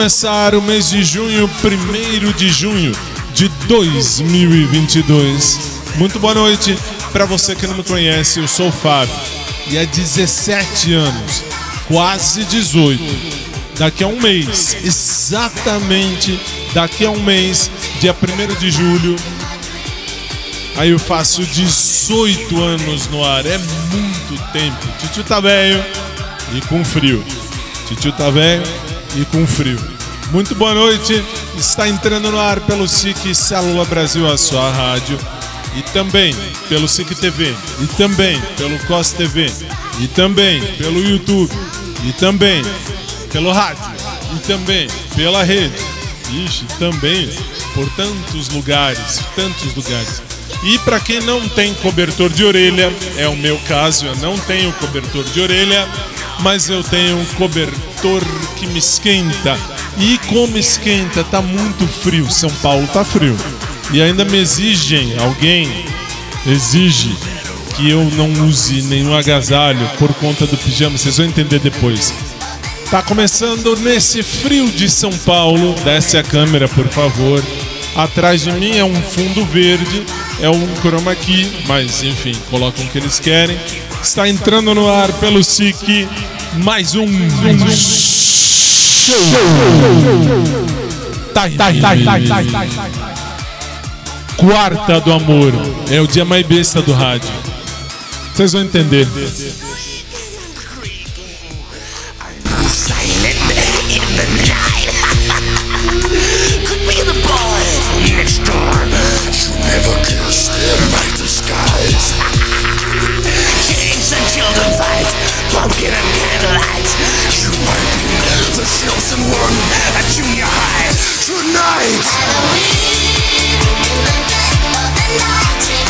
começar o mês de junho, 1 de junho de 2022. Muito boa noite para você que não me conhece, eu sou o Fábio e há 17 anos, quase 18. Daqui a um mês, exatamente daqui a um mês, dia 1 de julho, aí eu faço 18 anos no ar, é muito tempo. Titio tá velho e com frio. Titio tá velho e com frio. Muito boa noite. Está entrando no ar pelo SIC Célula Brasil, a sua rádio. E também pelo SIC TV. E também pelo COS TV. E também pelo YouTube. E também pelo rádio. E também pela rede. Ixi, também por tantos lugares, tantos lugares. E para quem não tem cobertor de orelha, é o meu caso, eu não tenho cobertor de orelha, mas eu tenho um cobertor que me esquenta. E como esquenta, tá muito frio. São Paulo tá frio. E ainda me exigem, alguém exige que eu não use nenhum agasalho por conta do pijama. Vocês vão entender depois. Tá começando nesse frio de São Paulo. Desce a câmera, por favor. Atrás de mim é um fundo verde, é um chroma key, mas enfim, colocam o que eles querem. Está entrando no ar pelo SIC mais um show. Time. Quarta do amor. É o dia mais besta do rádio. Vocês vão entender. Could be Nelson Warren at junior high tonight. Halloween in the dead of the night.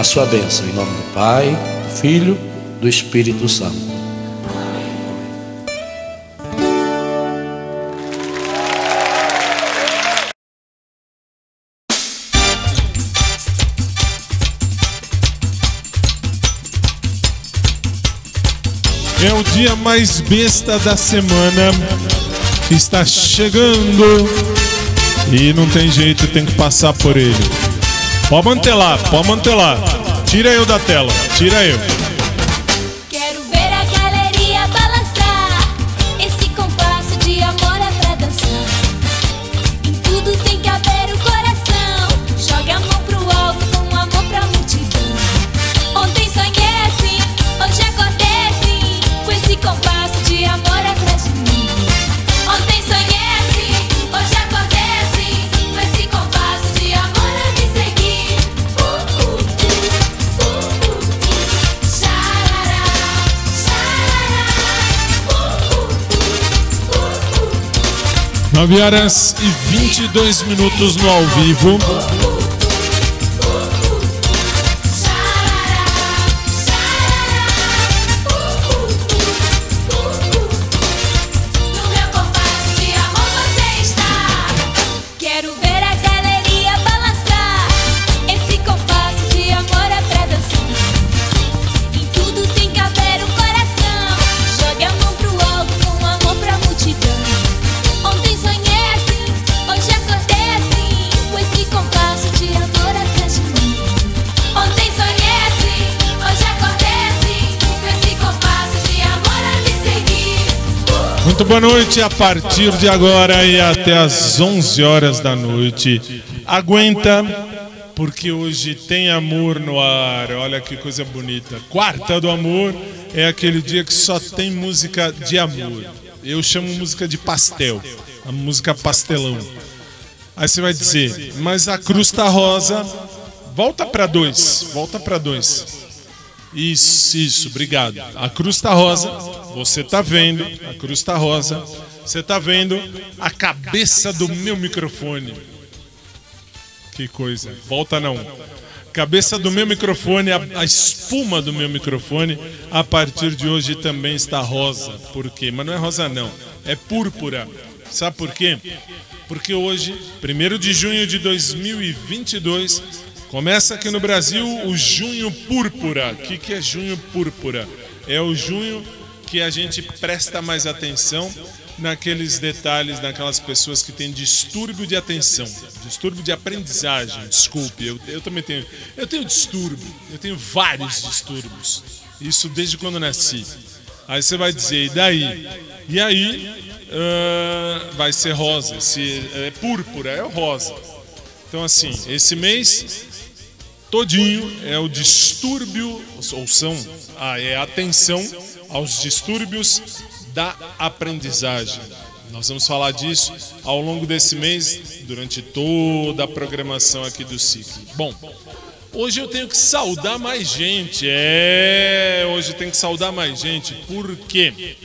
a sua bênção em nome do Pai, do Filho, do Espírito Santo. É o dia mais besta da semana está chegando e não tem jeito, tem que passar por ele. Pode manter lá, pode manter lá. Tira eu da tela, tira eu. 9 horas e 22 minutos no ao vivo. Boa noite. A partir de agora e até às 11 horas da noite. Aguenta, porque hoje tem amor no ar. Olha que coisa bonita. Quarta do amor é aquele dia que só tem música de amor. Eu chamo música de pastel, a música pastelão. Aí você vai dizer, mas a cruz tá rosa. Volta para dois, volta para dois. Isso, isso, obrigado. A cruz tá rosa, você tá vendo, a cruz tá rosa. Você tá vendo a cabeça do meu microfone. Que coisa. Volta não. Cabeça do meu microfone, a, a espuma do meu microfone, a partir de hoje também está rosa. Por quê? Mas não é rosa não, é púrpura. Sabe por quê? Porque hoje, 1 de junho de 2022, começa aqui no Brasil o Junho Púrpura. O que, que é Junho Púrpura? É o junho que a gente presta mais atenção naqueles detalhes, naquelas pessoas que têm distúrbio de atenção, distúrbio de aprendizagem. Desculpe, eu, eu também tenho. Eu tenho distúrbio, eu tenho vários distúrbios. Isso desde quando nasci. Aí você vai dizer, e daí? E aí ah, vai ser rosa, se é púrpura, é o rosa. Então assim, esse mês todinho é o distúrbio, ou são, ah, é a atenção aos distúrbios da aprendizagem. Nós vamos falar disso ao longo desse mês, durante toda a programação aqui do ciclo. Bom, hoje eu tenho que saudar mais gente. É, hoje eu tenho que saudar mais gente. Por quê?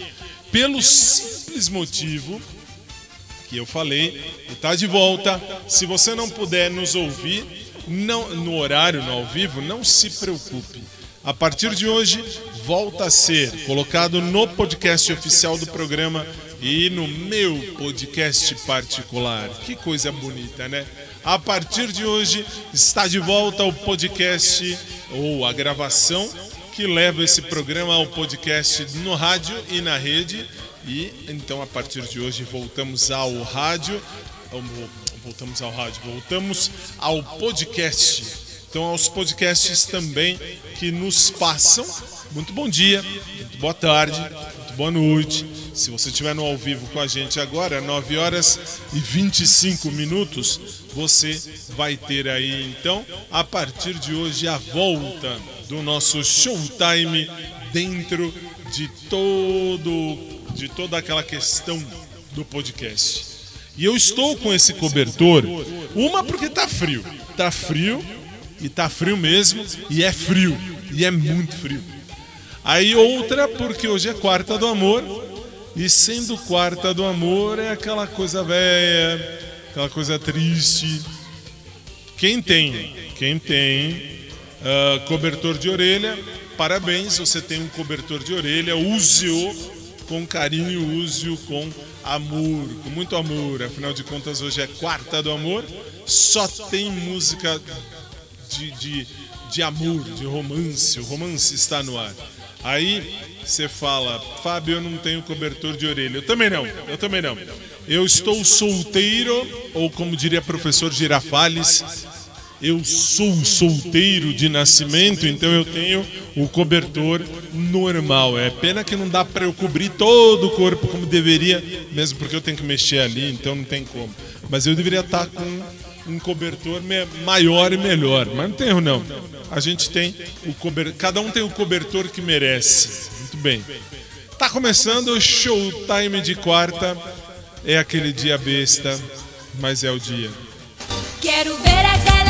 Pelo simples motivo que eu falei, está de volta. Se você não puder nos ouvir não, no horário, no ao vivo, não se preocupe. A partir de hoje, volta a ser colocado no podcast oficial do programa e no meu podcast particular. Que coisa bonita, né? A partir de hoje, está de volta o podcast ou a gravação que leva esse programa ao podcast no rádio e na rede. E então, a partir de hoje, voltamos ao rádio. Voltamos ao rádio, voltamos ao podcast. Então, aos podcasts também que nos passam. Muito bom dia, muito boa tarde, muito boa noite. Se você estiver no ao vivo com a gente agora, 9 horas e 25 minutos, você vai ter aí então, a partir de hoje, a volta do nosso showtime dentro de todo de toda aquela questão do podcast. E eu estou com esse cobertor, uma porque tá frio. Tá frio e tá frio mesmo, e é frio, e é muito frio. Aí outra porque hoje é quarta do amor, e sendo quarta do amor é aquela coisa velha, aquela coisa triste. Quem tem, quem tem ah, cobertor de orelha, parabéns, você tem um cobertor de orelha, use-o com carinho, use-o com amor, com muito amor. Afinal de contas, hoje é quarta do amor, só tem música de, de, de amor, de romance. O romance está no ar. Aí você fala, Fábio, eu não tenho cobertor de orelha. Eu também não, eu também não. Eu estou solteiro, ou como diria professor Girafales, eu sou solteiro de nascimento, então eu tenho o cobertor normal. É pena que não dá para eu cobrir todo o corpo como deveria, mesmo porque eu tenho que mexer ali, então não tem como. Mas eu deveria estar com um cobertor maior e melhor, mas não tem erro não. A gente tem o cobertor, cada um tem o cobertor que merece. Muito bem. Tá começando o Showtime de quarta. É aquele dia besta, mas é o dia. Quero ver a galeria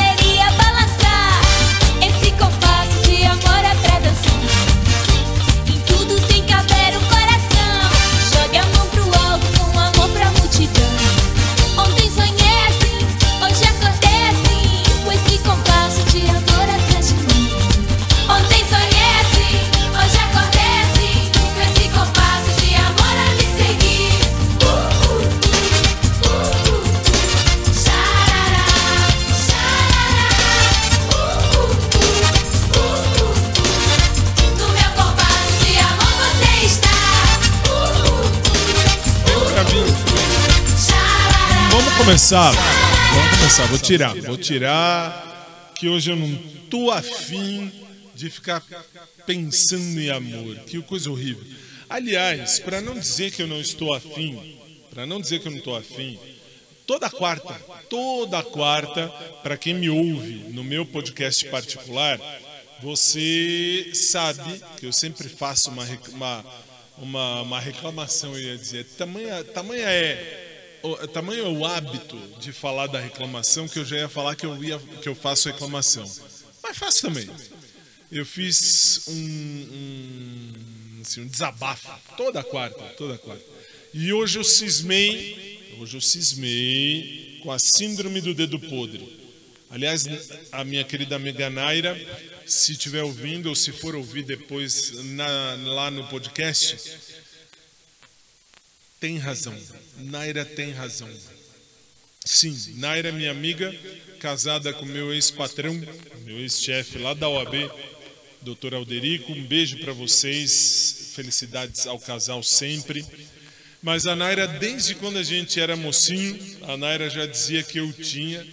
começar. Vamos começar. Vou tirar. Vou tirar. Que hoje eu não tô afim de ficar pensando em amor. Que coisa horrível. Aliás, para não dizer que eu não estou afim, para não dizer que eu não estou afim, toda quarta, toda quarta, para quem me ouve no meu podcast particular, você sabe que eu sempre faço uma, uma, uma, uma reclamação, eu ia dizer. Tamanha, tamanha é o- tamanho é o hábito de falar da reclamação que eu já ia falar que eu, ia, que eu faço reclamação. Mas faço também. Eu fiz um, um, assim, um desabafo toda quarta, toda quarta. E hoje eu cismei, hoje eu cismei com a síndrome do dedo podre. Aliás, a minha querida amiga Naira, se estiver ouvindo ou se for ouvir depois na- lá no podcast, tem razão. Naira tem razão. Sim, Naira é minha amiga, casada com meu ex-patrão, meu ex-chefe lá da OAB, Dr. Alderico. Um beijo para vocês, felicidades ao casal sempre. Mas a Naira, desde quando a gente era mocinho, a Naira já dizia que eu tinha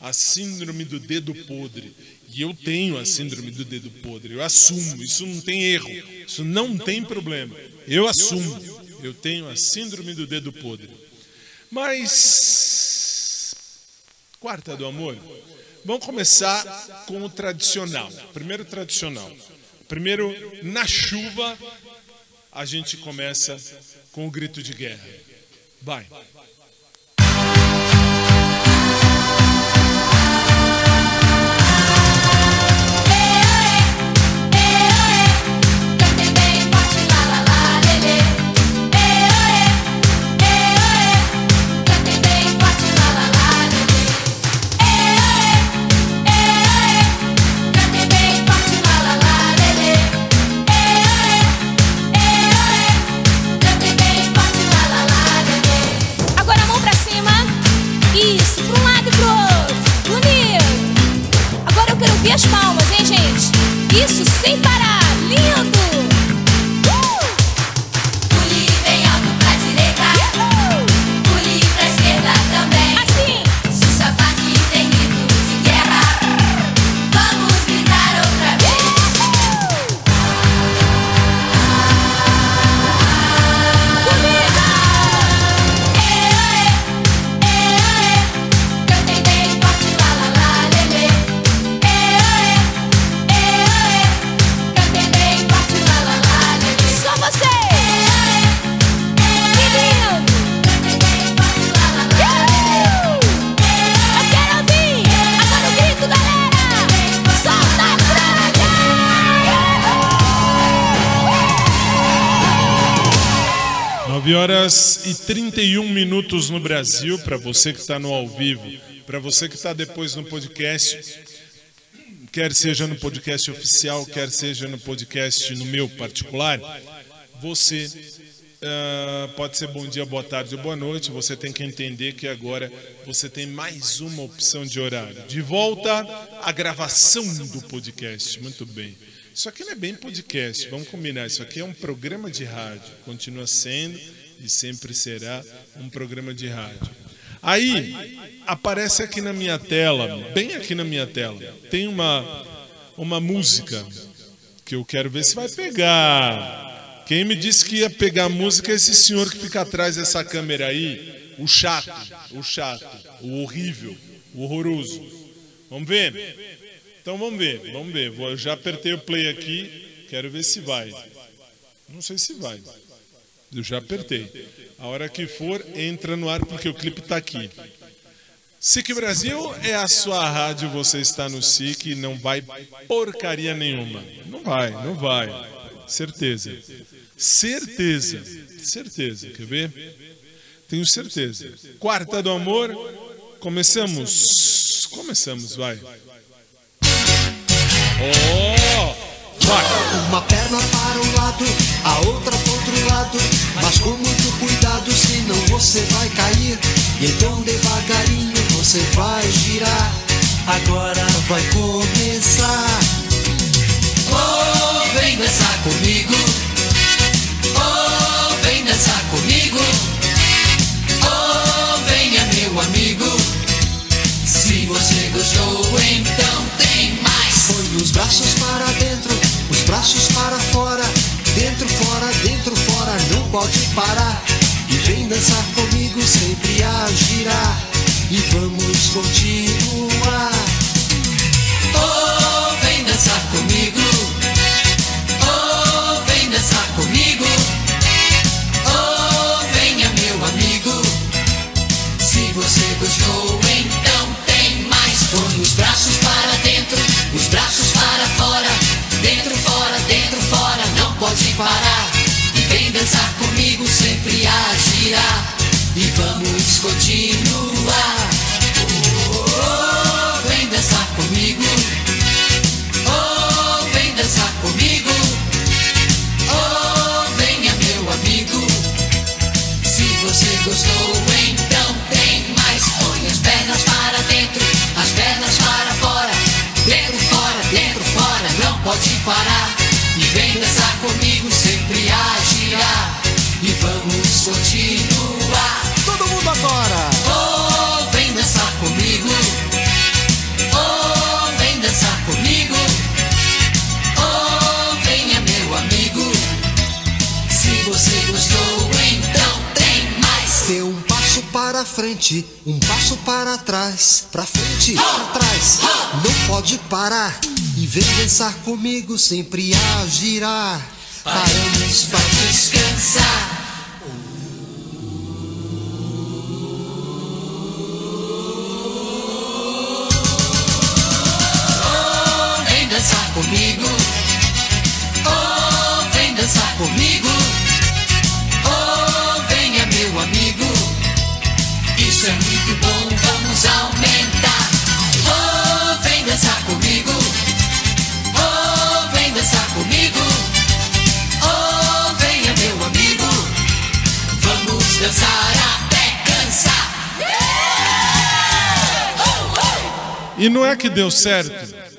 a síndrome do dedo podre. E eu tenho a síndrome do dedo podre. Eu assumo, isso não tem erro, isso não tem problema. Eu assumo, eu tenho a síndrome do dedo podre. Mas quarta do amor, vamos começar com o tradicional. Primeiro tradicional. Primeiro na chuva a gente começa com o grito de guerra. Vai. 9 horas e 31 minutos no Brasil, para você que está no ao vivo, para você que está depois no podcast, quer seja no podcast oficial, quer seja no podcast no meu particular, você ah, pode ser bom dia, boa tarde ou boa noite. Você tem que entender que agora você tem mais uma opção de horário. De volta à gravação do podcast. Muito bem. Isso aqui não é bem podcast, vamos combinar. Isso aqui é um programa de rádio. Continua sendo e sempre será um programa de rádio. Aí aparece aqui na minha tela, bem aqui na minha tela, tem uma, uma música que eu quero ver se vai pegar. Quem me disse que ia pegar música é esse senhor que fica atrás dessa câmera aí, o chato, o chato, o horrível, o horroroso. Vamos ver? Então vamos ver, vamos ver. Vou, já apertei o play aqui, quero ver se vai. Não sei se vai. Eu já apertei. A hora que for, entra no ar porque o clipe está aqui. SIC Brasil é a sua rádio, você está no SIC e não vai porcaria nenhuma. Não vai, não vai. Certeza. Certeza. Certeza. Quer ver? Tenho certeza. Quarta do amor. Começamos. Começamos, vai. Oh! Vai. Uma perna para um lado, a outra para outro lado. Mas com muito cuidado, senão você vai cair. E então devagarinho você vai girar. Agora vai começar. Oh, vem dançar comigo. Oh, vem dançar comigo. Oh, venha meu amigo. gostou, então tem. Põe os braços para dentro, os braços para fora. Dentro, fora, dentro, fora, não pode parar. E vem dançar comigo, sempre a girar. E vamos continuar. Oh, vem dançar comigo. Parar. E vem dançar comigo, sempre a girar. E vamos continuar. Frente, um passo para trás. Pra frente, pra trás, não pode parar. E vem dançar comigo, sempre a girar. Paramos Vai descansar. Oh, vem dançar comigo. Oh, vem dançar comigo. E não é que deu certo.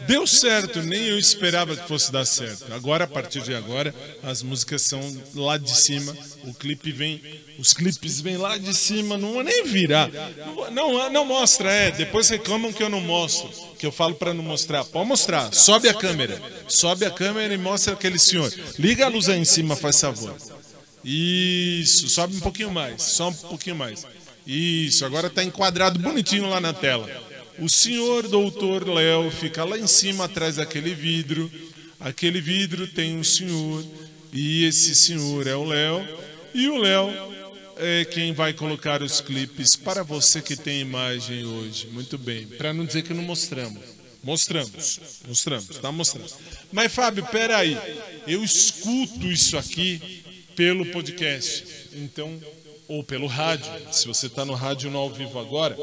Deu certo, nem eu esperava que fosse dar certo. Agora, a partir de agora, as músicas são lá de cima. O clipe vem, os clipes vêm lá de cima. Não vou nem virar. Não, não mostra, é. Depois reclamam que eu não mostro, que eu falo para não mostrar. Pode mostrar. Sobe a câmera, sobe a câmera e mostra aquele senhor. Liga a luz aí em cima, faz favor. Isso, sobe um pouquinho mais, só um pouquinho mais. Isso, agora está enquadrado bonitinho lá na tela. O senhor doutor Léo fica lá em cima, atrás daquele vidro. Aquele vidro tem um senhor, e esse senhor é o Léo. E o Léo é quem vai colocar os clipes para você que tem imagem hoje. Muito bem, para não dizer que não mostramos. Mostramos, mostramos, tá mostrando. Mas Fábio, peraí, eu escuto isso aqui pelo podcast, então ou pelo rádio. Se você está no rádio no ao vivo agora,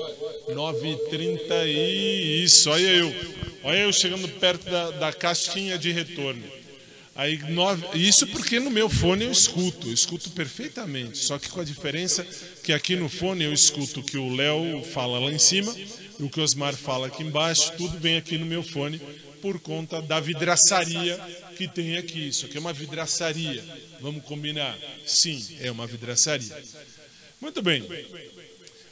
9h30 e isso, olha eu, olha eu chegando perto da, da caixinha de retorno. Aí, nove, isso porque no meu fone eu escuto, eu escuto perfeitamente. Só que com a diferença que aqui no fone eu escuto o que o Léo fala lá em cima e o que o Osmar fala aqui embaixo, tudo vem aqui no meu fone por conta da vidraçaria que tem aqui. Isso aqui é uma vidraçaria. Vamos combinar? Sim, é uma vidraçaria. Muito bem.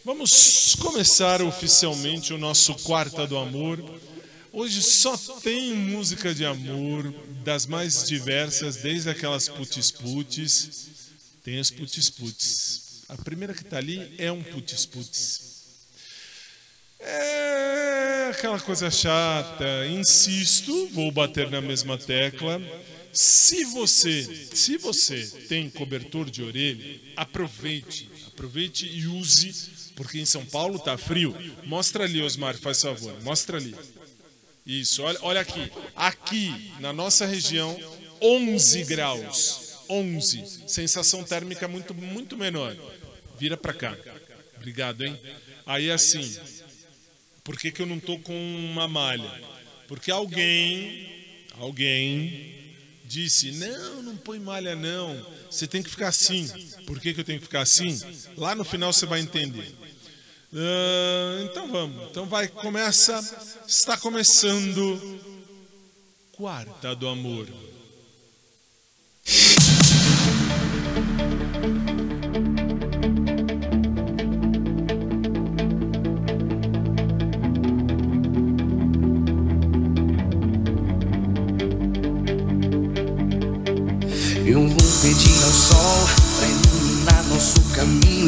Vamos começar oficialmente o nosso Quarta do Amor. Hoje só tem música de amor, das mais diversas, desde aquelas putis-putis. Tem as putis-putis. A primeira que está ali é um putis-putis. É aquela coisa chata. Insisto, vou bater na mesma tecla. Se você, se você tem cobertor de orelha, aproveite, aproveite e use, porque em São Paulo tá frio. Mostra ali, Osmar, faz favor, mostra ali. Isso, olha, olha aqui. Aqui, na nossa região, 11 graus. 11. Sensação térmica muito, muito menor. Vira pra cá. Obrigado, hein? Aí assim, por que, que eu não tô com uma malha? Porque alguém, alguém disse, não, não põe malha não. Você tem que ficar assim. Por que, que eu tenho que ficar assim? Lá no final você vai entender. Ah, então vamos. Então vai, começa. Está começando. Quarta do Amor.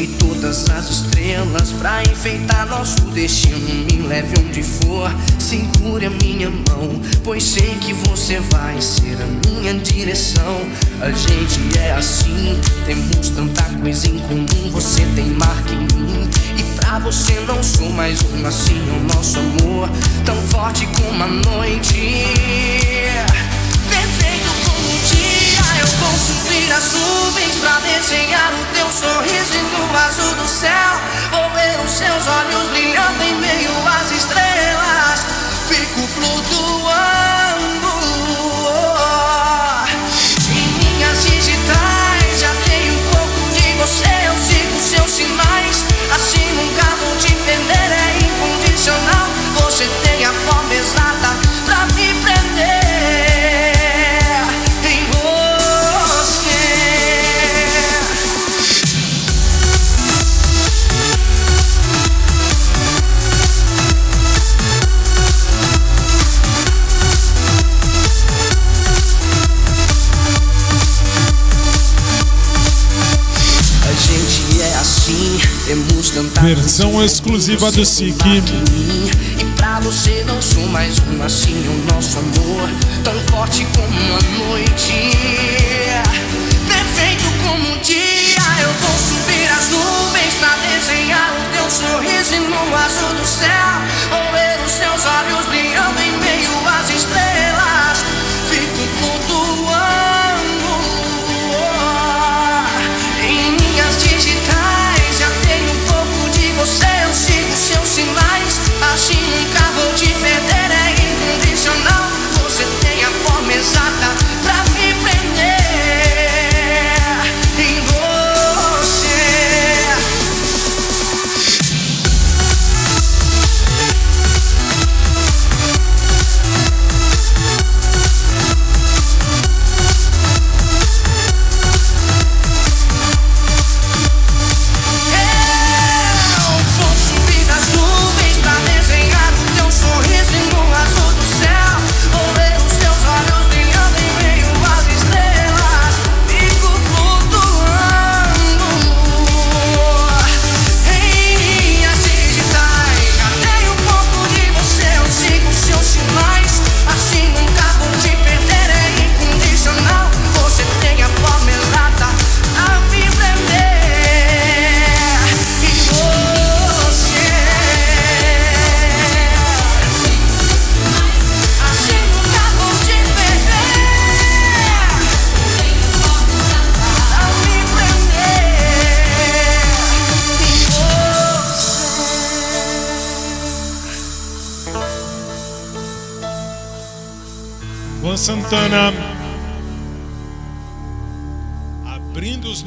E todas as estrelas pra enfeitar nosso destino. Me leve onde for, segure a minha mão, pois sei que você vai ser a minha direção. A gente é assim, temos tanta coisa em comum. Você tem marca em mim e pra você não sou mais um. Assim é o nosso amor, tão forte como a noite. As nuvens pra desenhar o teu sorriso e no azul do céu. Vou ver os seus olhos brilhando em meio às estrelas. Fico flutuando. Coisa exclusiva do SIC. E pra você não sou mais um assim o nosso amor Tão forte como a noite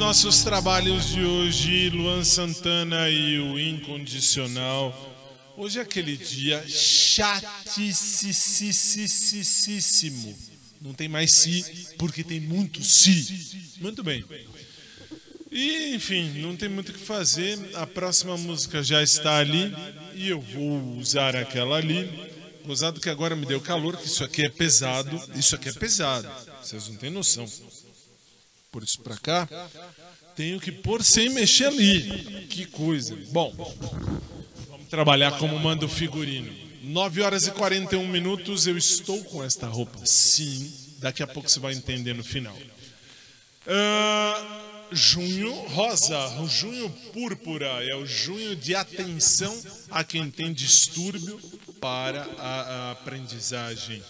nossos trabalhos de hoje, Luan Santana e o Incondicional. Hoje é aquele dia chatíssimo. Não tem mais si, porque tem muito si. Muito bem. E, enfim, não tem muito o que fazer. A próxima música já está ali e eu vou usar aquela ali. Gozado que agora me deu calor, que isso aqui é pesado. Isso aqui é pesado. Vocês não têm noção. Por isso pra cá, tenho que pôr sem mexer ali. Que coisa. Bom, vamos trabalhar como manda o figurino. 9 horas e 41 minutos, eu estou com esta roupa. Sim, daqui a pouco você vai entender no final. Ah, junho rosa, o junho púrpura é o junho de atenção a quem tem distúrbio para a aprendizagem.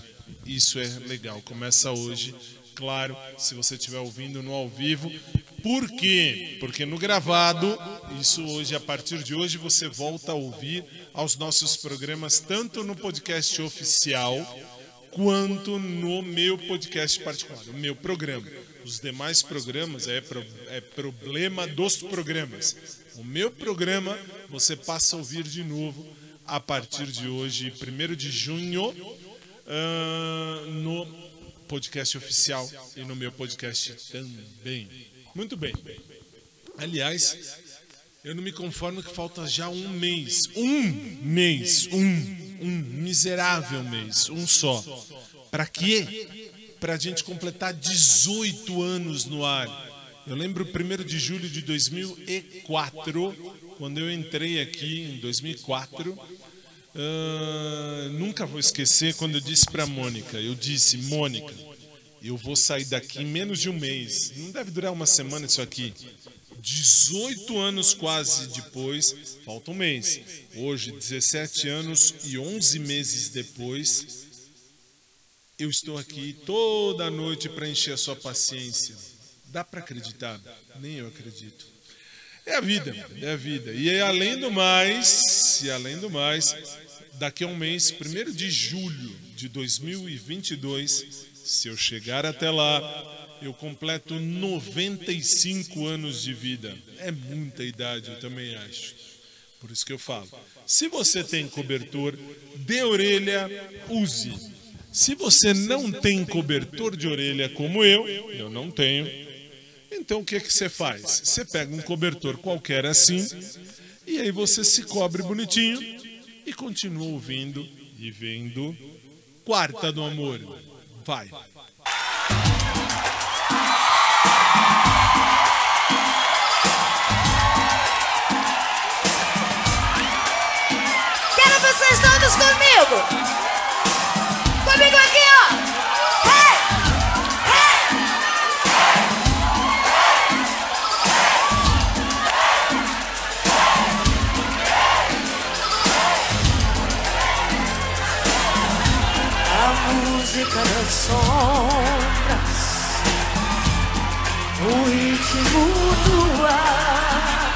Isso é legal. Começa hoje, claro, se você estiver ouvindo no ao vivo. Por quê? Porque no gravado, isso hoje, a partir de hoje, você volta a ouvir aos nossos programas, tanto no podcast oficial quanto no meu podcast particular, o meu programa. Os demais programas é, pro- é problema dos programas. O meu programa você passa a ouvir de novo a partir de hoje, 1 de junho, ah, no podcast oficial e no meu podcast também. Muito bem. Aliás, eu não me conformo que falta já um mês. Um mês. Um. Um miserável mês. Um só. Para quê? para a gente completar 18 anos no ar. Eu lembro 1 de julho de 2004, quando eu entrei aqui em 2004. Ah, nunca vou esquecer quando eu disse para Mônica. Eu disse, Mônica, eu vou sair daqui em menos de um mês. Não deve durar uma semana isso aqui. 18 anos quase depois, falta um mês. Hoje, 17 anos e 11 meses depois, eu estou aqui toda noite para encher a sua paciência. Dá para acreditar? Nem eu acredito. É a vida, é a vida. E aí, além do mais, e além do mais, daqui a um mês, 1 de julho de 2022, se eu chegar até lá, eu completo 95 anos de vida. É muita idade, eu também acho. Por isso que eu falo. Se você tem cobertor de orelha, use. Se você não tem cobertor de orelha como eu, eu não tenho, então o que, que você faz? Você pega um cobertor qualquer assim, e aí você se cobre bonitinho e continua ouvindo e vendo Quarta do Amor. Vai. Das sombras, o ritmo do ar.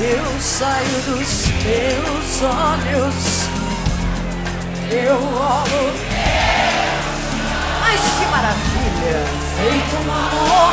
Eu saio dos teus olhos, eu olho mas que maravilha! Feito um amor,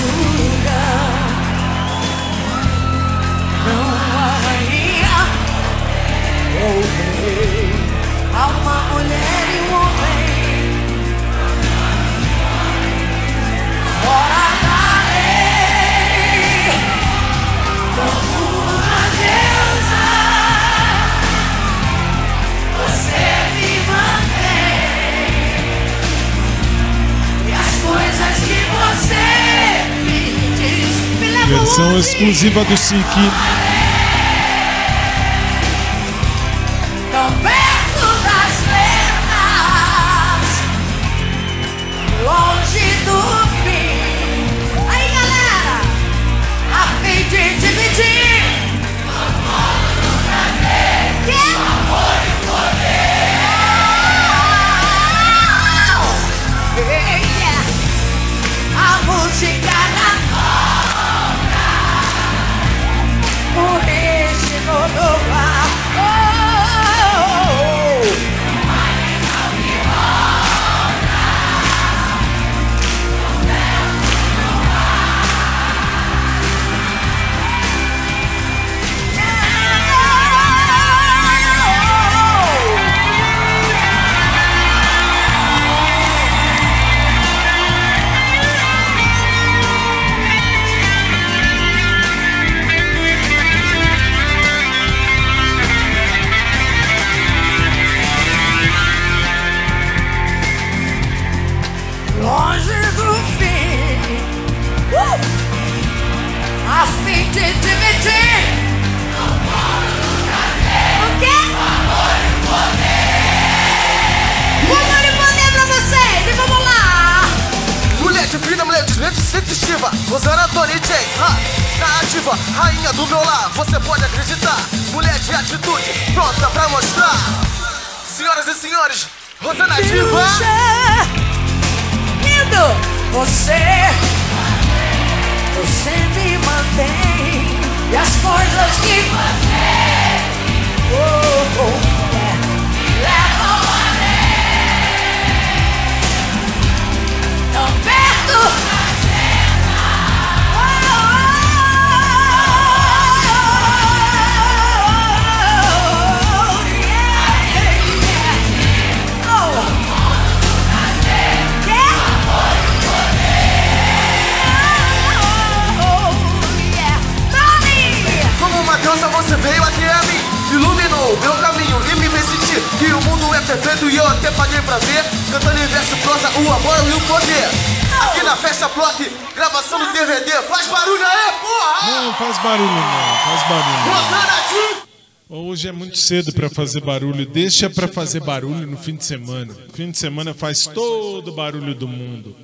há uma mulher e homem fora da lei, deusa. Você me mantém e as coisas que você me diz Versão exclusiva do SIC. Cedo para fazer barulho. Deixa para fazer barulho no fim de semana. Fim de semana faz todo o barulho do mundo.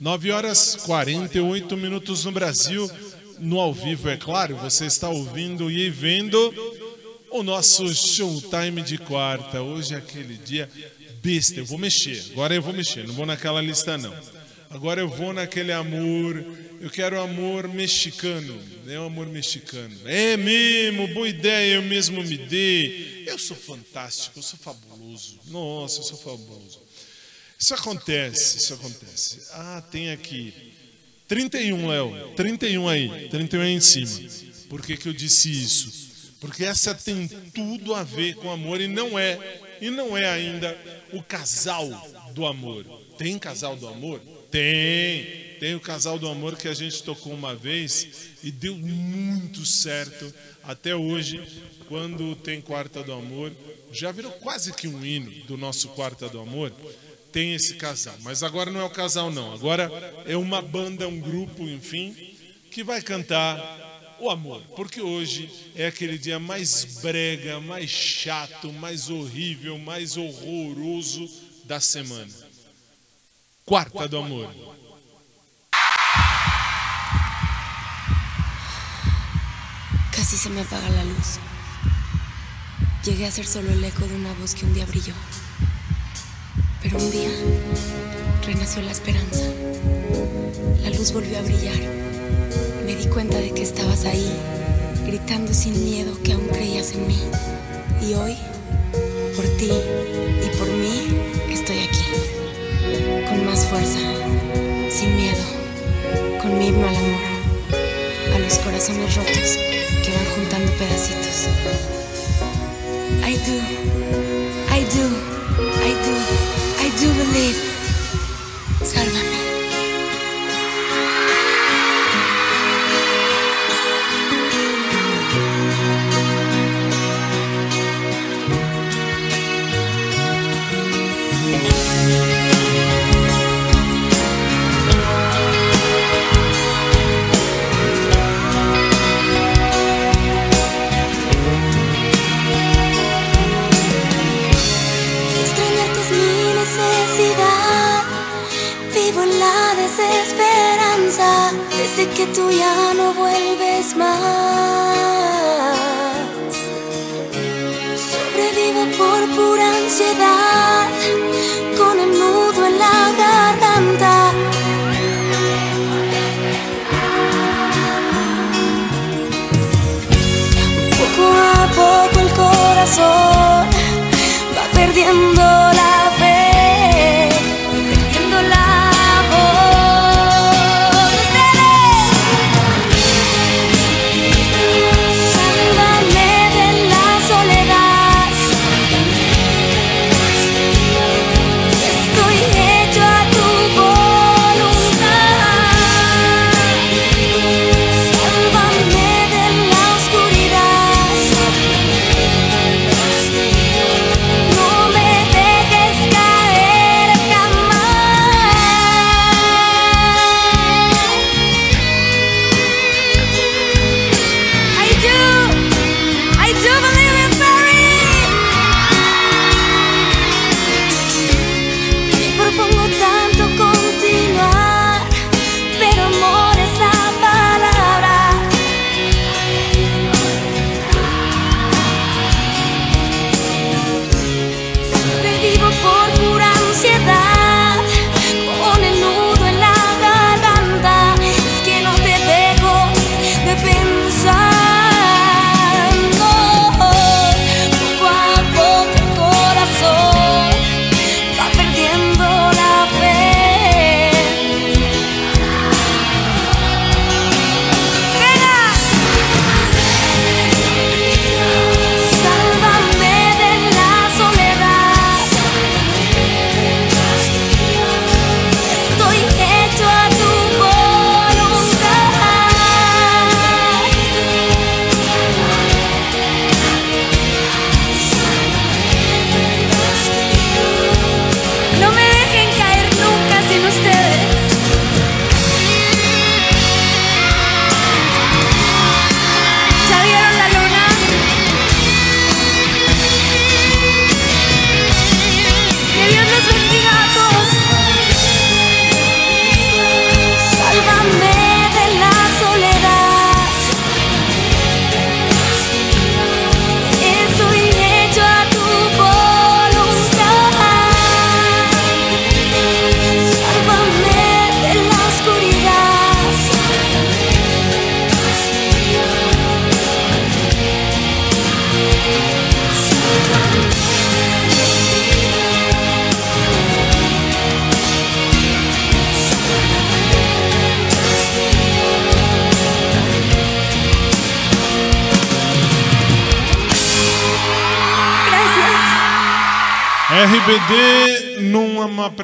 9 horas 48 minutos no Brasil. No ao vivo, é claro. Você está ouvindo e vendo o nosso showtime de quarta. Hoje é aquele dia besta. Eu vou mexer. Agora eu vou mexer. Não vou naquela lista, não. Agora eu vou naquele amor. Eu quero amor mexicano. É um amor mexicano. É mesmo, boa ideia, eu mesmo me dei. Eu sou fantástico, eu sou fabuloso. Nossa, eu sou fabuloso. Isso acontece, isso acontece. Ah, tem aqui. 31, Léo. 31 aí. 31 aí em cima. Por que, que eu disse isso? Porque essa tem tudo a ver com amor e não é. E não é ainda o casal do amor. Tem casal do amor? Tem. Tem o casal do amor que a gente tocou uma vez e deu muito certo até hoje, quando tem Quarta do Amor. Já virou quase que um hino do nosso Quarta do Amor. Tem esse casal, mas agora não é o casal, não. Agora é uma banda, um grupo, enfim, que vai cantar o amor, porque hoje é aquele dia mais brega, mais chato, mais horrível, mais horroroso da semana. Quarta do amor. Casi se me apaga la luz. Llegué a ser solo el eco de una voz que un día brilló. Pero un día renació la esperanza. La luz volvió a brillar. Me di cuenta de que estabas ahí, gritando sin miedo que aún creías en mí. Y hoy, por ti y por mí, estoy aquí. Con más fuerza, sin miedo, con mi mal amor. A los corazones rotos que van juntando pedacitos. I do, I do, I do, I do believe. Sálvame. Tú ya no vuelves más. Sobrevivo por pura ansiedad, con el nudo en la garganta. Poco a poco el corazón va perdiendo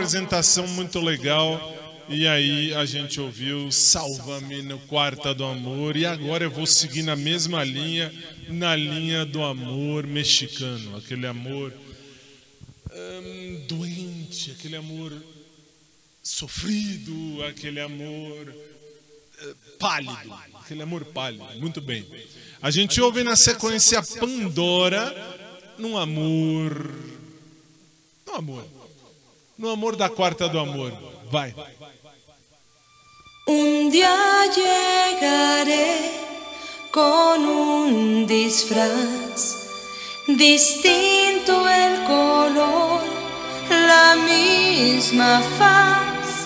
apresentação muito legal. E aí a gente ouviu Salva-me no Quarta do Amor. E agora eu vou seguir na mesma linha, na linha do amor mexicano. Aquele amor hum, doente, aquele amor sofrido, aquele amor eh, pálido. Aquele amor pálido. Muito bem. A gente ouve na sequência Pandora num amor. No amor. No amor da quarta do amor. Vai. Un día llegaré con un disfraz, distinto el color, la misma faz.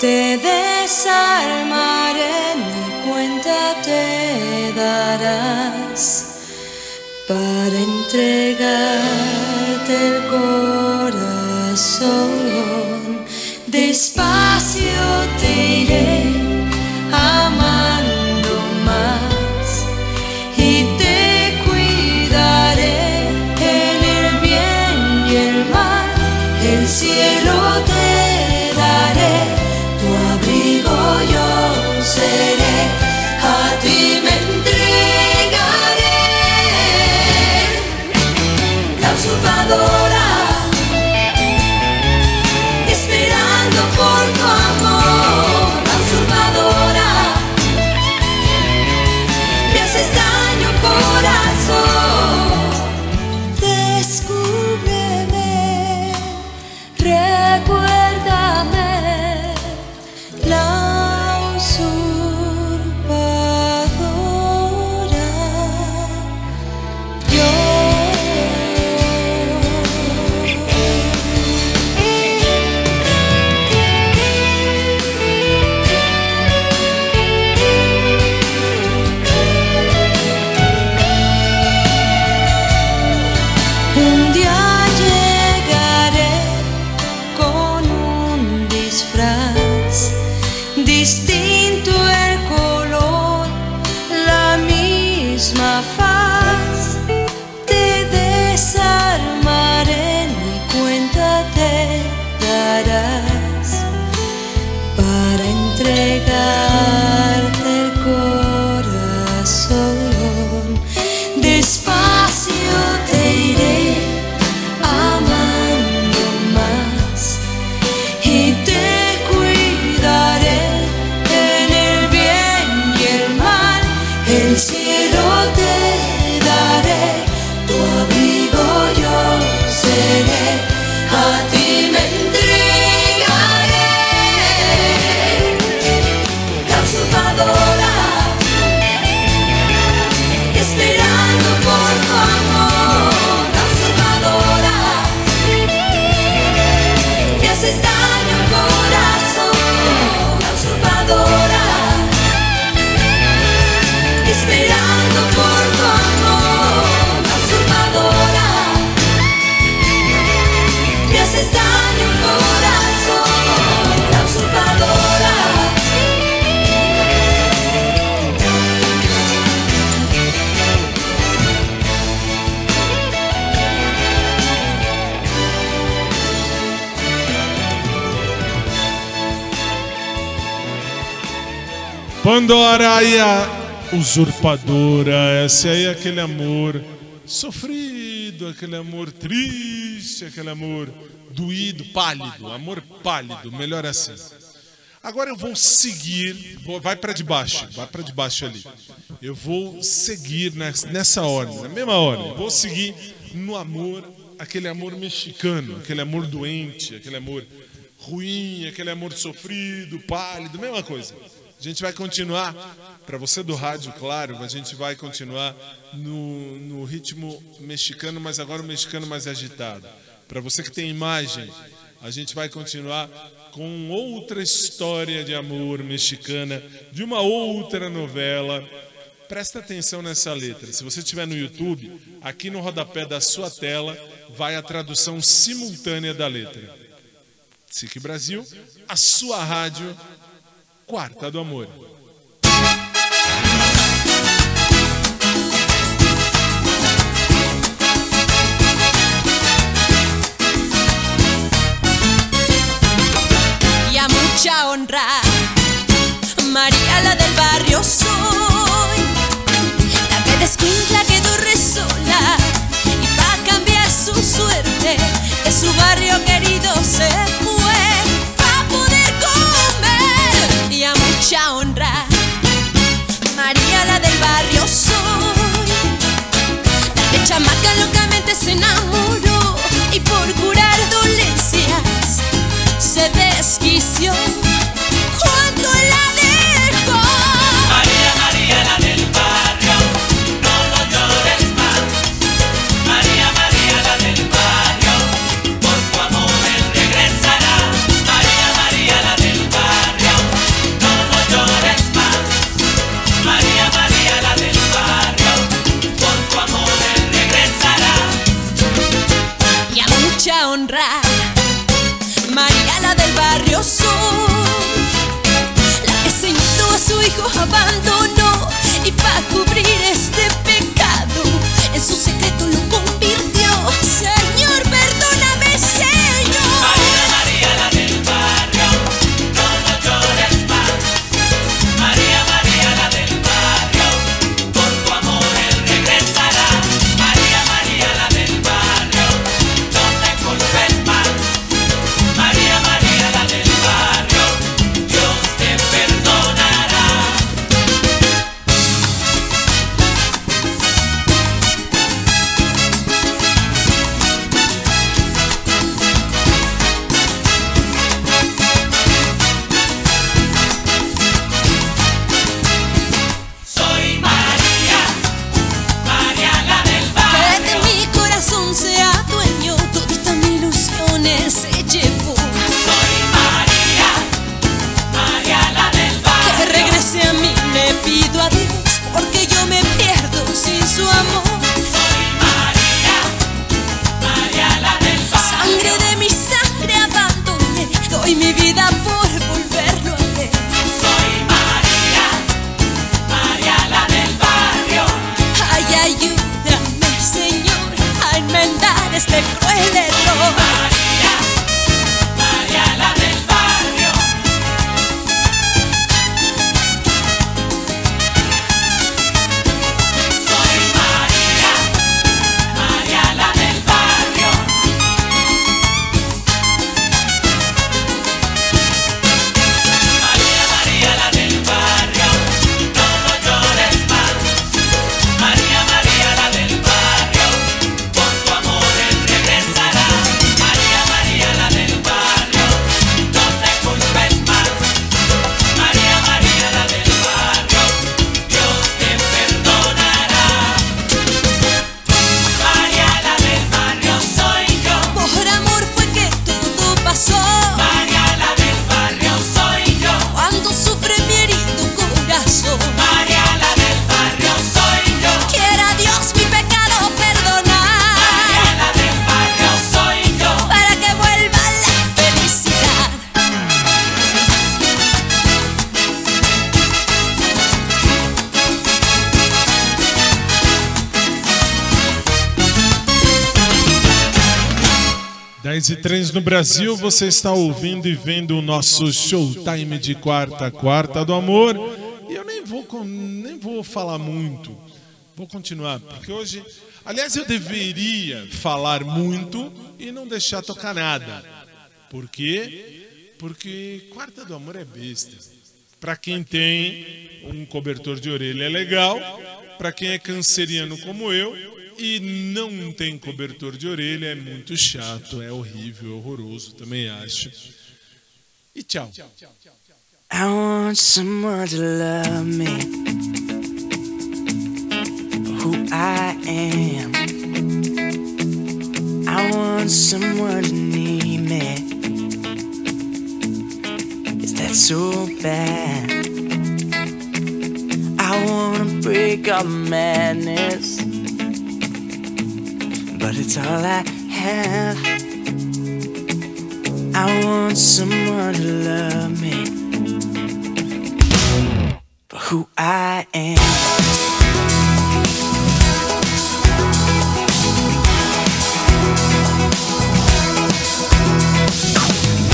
Te desarmaré, ni cuenta te darás para entregarte el corazón. Despacio te iré usurpadora, esse aí é aquele amor sofrido, aquele amor triste, aquele amor doído, pálido, amor pálido, melhor assim. Agora eu vou seguir, vou- vai para debaixo, vai para debaixo ali. Eu vou seguir nessa, nessa ordem, na mesma ordem. Vou seguir no amor, aquele amor mexicano, aquele amor doente, aquele amor ruim, aquele amor sofrido, pálido, mesma coisa. A gente vai continuar, para você do rádio, claro, a gente vai continuar no, no ritmo mexicano, mas agora o mexicano mais agitado. Para você que tem imagem, a gente vai continuar com outra história de amor mexicana, de uma outra novela. Presta atenção nessa letra. Se você estiver no YouTube, aqui no rodapé da sua tela vai a tradução simultânea da letra. SIC Brasil, a sua rádio Quarta do Amor. e a mucha honra, Maria la que lo Brasil, você está ouvindo e vendo o nosso showtime de quarta, quarta do amor. E eu nem vou, nem vou falar muito. Vou continuar, porque hoje. Aliás, eu deveria falar muito e não deixar tocar nada. Por quê? Porque quarta do amor é besta. Para quem tem um cobertor de orelha é legal, para quem é canceriano como eu e não tem cobertor de orelha, é muito chato, é horrível, é horroroso, também acho. E tchau. I want someone to love me who I am. I want someone to need me. Is that so bad? I wanna break up madness, but it's all I have. I want someone to love me for who I am.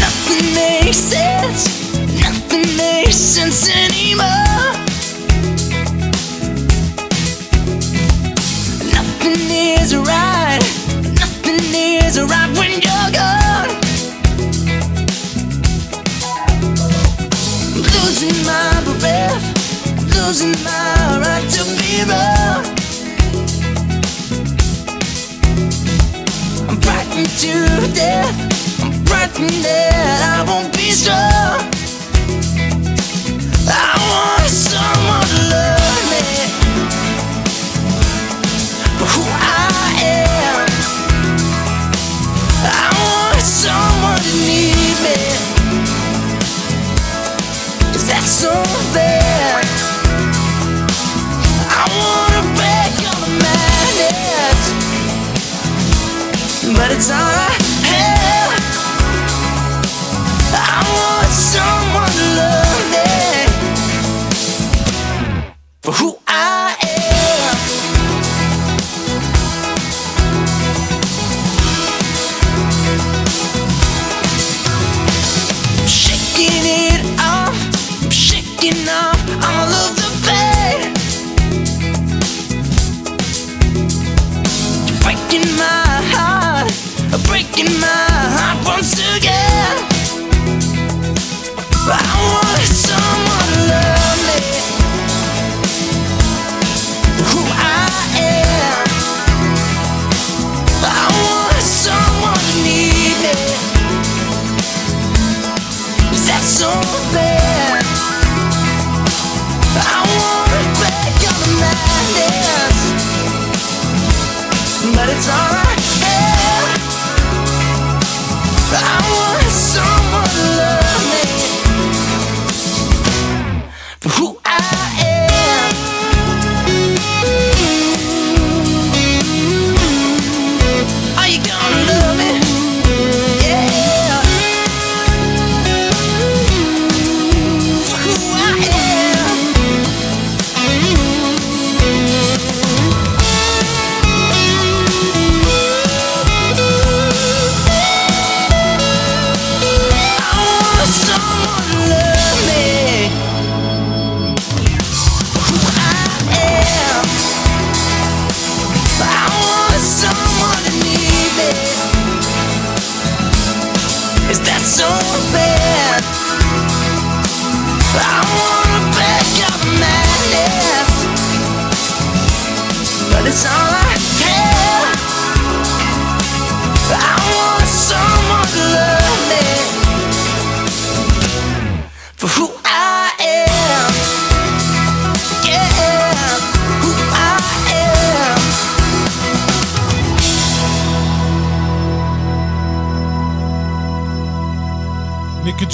Nothing makes sense. Nothing makes sense anymore. is right. Nothing is right when you're gone. Losing my breath, losing my right to be wrong. I'm frightened to death. I'm frightened that I won't be strong. I want someone to love. But it's I want someone to love me. For who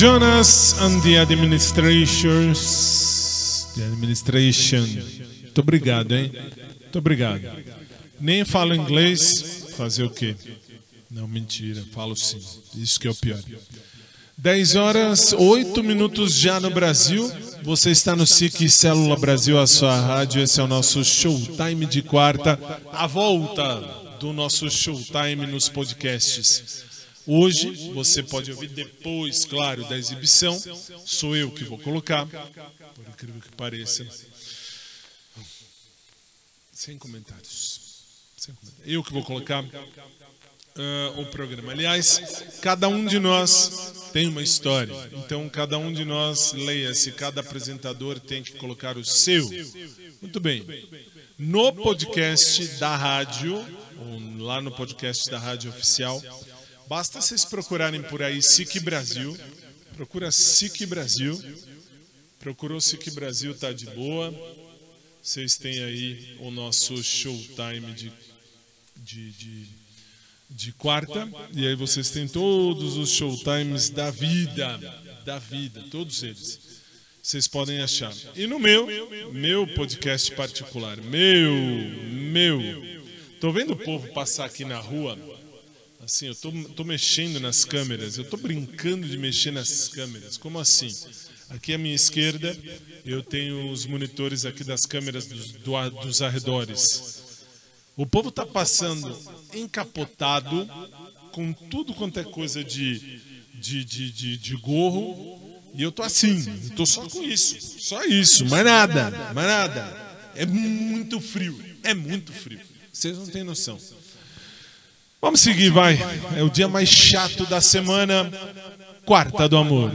Jonas and the Administrations. The Administration. Muito obrigado, hein? Muito obrigado. Nem falo inglês, fazer o quê? Não, mentira, falo sim. Isso que é o pior. 10 horas, 8 minutos já no Brasil. Você está no SIC Célula Brasil, a sua rádio. Esse é o nosso Showtime de quarta. A volta do nosso Showtime nos podcasts. Hoje você pode ouvir depois, claro, da exibição. Sou eu que vou colocar, por incrível que pareça. Sem comentários. Eu que vou colocar ah, o programa. Aliás, cada um de nós tem uma história. Então, cada um de nós, leia-se, cada apresentador tem que colocar o seu. Muito bem. No podcast da rádio, lá no podcast da rádio oficial, basta vocês procurarem por aí SIC Brasil. Procura SIC Brasil. Procurou SIC Brasil, tá de boa. Vocês têm aí o nosso showtime de, de, de, de quarta. E aí vocês têm todos os showtimes da vida. Da vida, todos eles. Vocês podem achar. E no meu, meu podcast particular. Meu, meu. Tô vendo o povo passar aqui na rua. Assim, eu tô mexendo nas câmeras. Eu tô brincando de mexer nas câmeras. Como assim? Aqui à minha esquerda, eu tenho os monitores aqui das câmeras dos, do- dos arredores. O povo tá passando encapotado com tudo quanto é coisa de, de, de, de, de gorro. E eu tô assim, eu tô só com isso. Só isso, mais nada, mais nada. É muito frio, é muito frio. Vocês não têm noção. Vamos seguir, vai. É o dia mais chato da semana. Quarta do amor.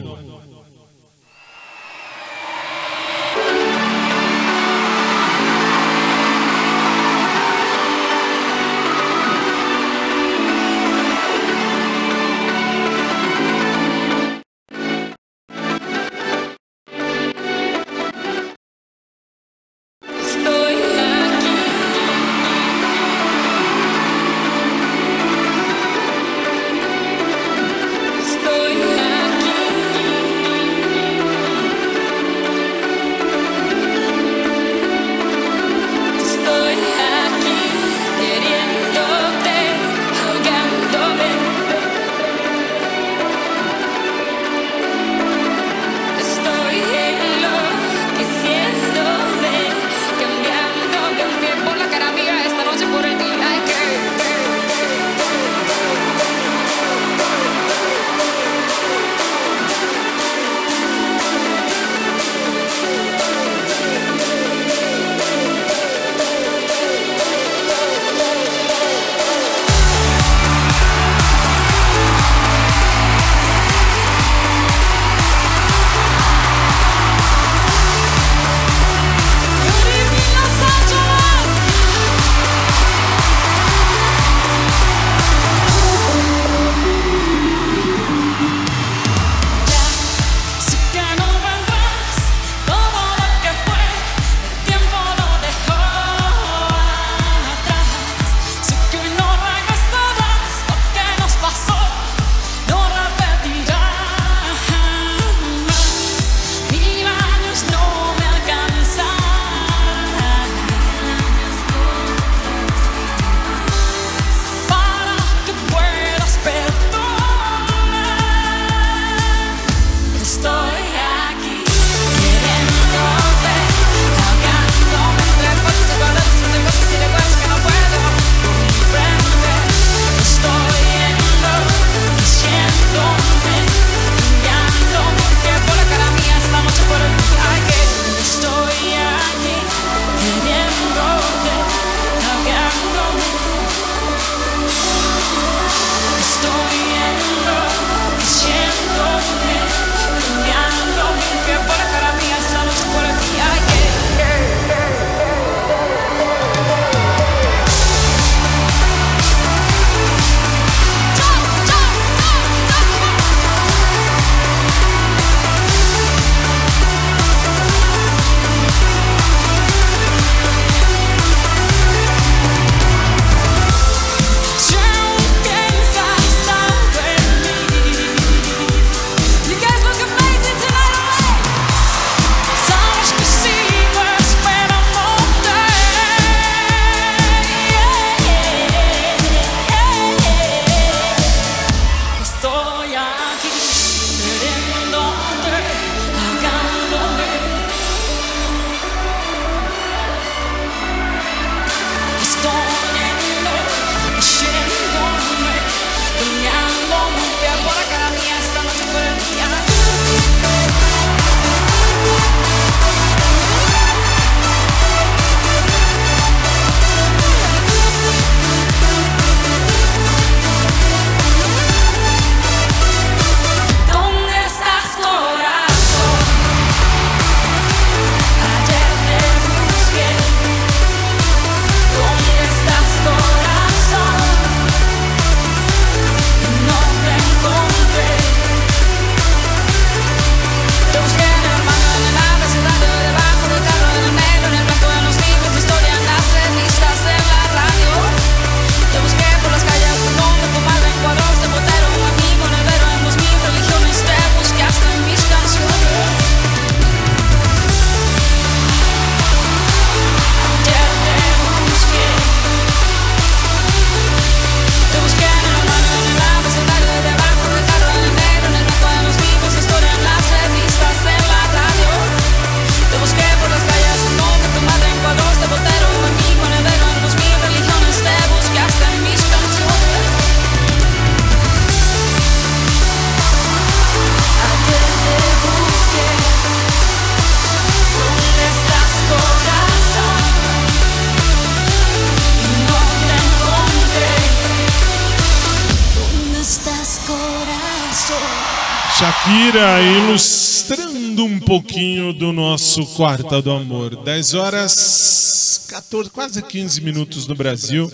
Ilustrando um pouquinho do nosso Quarta do Amor. 10 horas 14, quase 15 minutos no Brasil.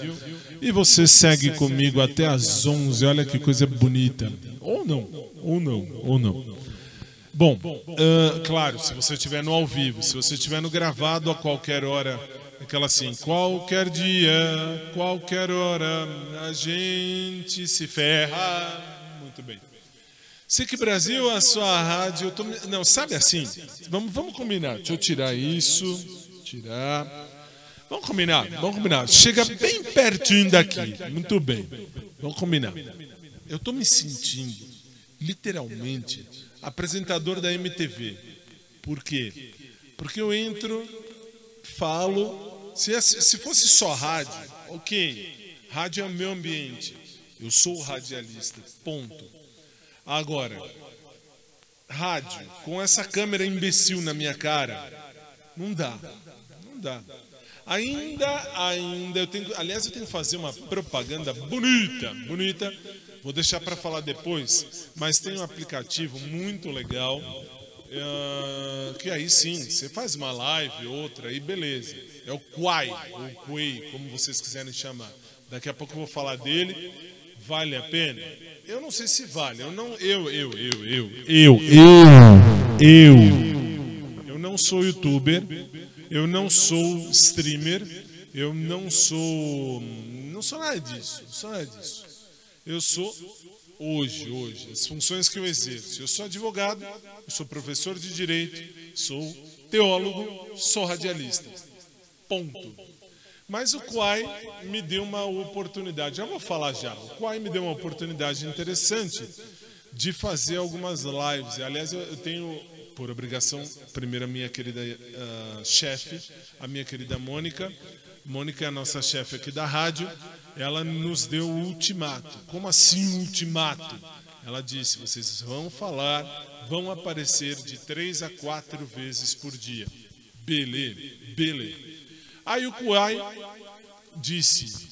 E você segue comigo até às 11. Olha que coisa bonita. Ou não, ou não, ou não. Bom, ah, claro, se você estiver no ao vivo, se você estiver no gravado a qualquer hora, aquela assim, qualquer dia, qualquer hora, a gente se ferra. Muito bem. SIC Brasil, a sua rádio. tô Não, sabe assim? Vamos, vamos combinar. Deixa eu tirar isso. Tirar. Vamos combinar, vamos combinar. Chega bem pertinho daqui. Muito bem. Vamos combinar. Eu tô me sentindo, literalmente, apresentador da MTV. Por quê? Porque eu entro, falo. Se, é- se fosse só rádio, ok. Rádio é o meu ambiente. Eu sou radialista. Ponto. Agora, rádio, com essa câmera imbecil na minha cara, não dá. Não dá. Ainda, ainda, eu tenho, aliás, eu tenho que fazer uma propaganda bonita, bonita. Vou deixar para falar depois, mas tem um aplicativo muito legal, eh, que aí sim, você faz uma live, outra, aí beleza. É o Quai, ou Quay, como vocês quiserem chamar. Daqui a pouco eu vou falar dele. Vale a pena? Eu não sei se vale. Eu não, eu, eu, eu, eu, eu, eu, eu. Eu não sou youtuber, eu não sou streamer, eu não sou, não sou nada disso, não sou nada disso. Eu sou hoje, hoje, as funções que eu exerço. Eu sou advogado, eu sou professor de direito, sou teólogo, sou radialista. Ponto. Mas o Quai me deu uma oportunidade, já vou falar já. O Quai me deu uma oportunidade interessante de fazer algumas lives. Aliás, eu tenho por obrigação, primeiro a minha querida ah, chefe, a minha querida Mônica. Mônica é a nossa chefe aqui da rádio. Ela nos deu o ultimato. Como assim ultimato? Ela disse: vocês vão falar, vão aparecer de três a quatro vezes por dia. Beleza, beleza. Aí o Kuai disse: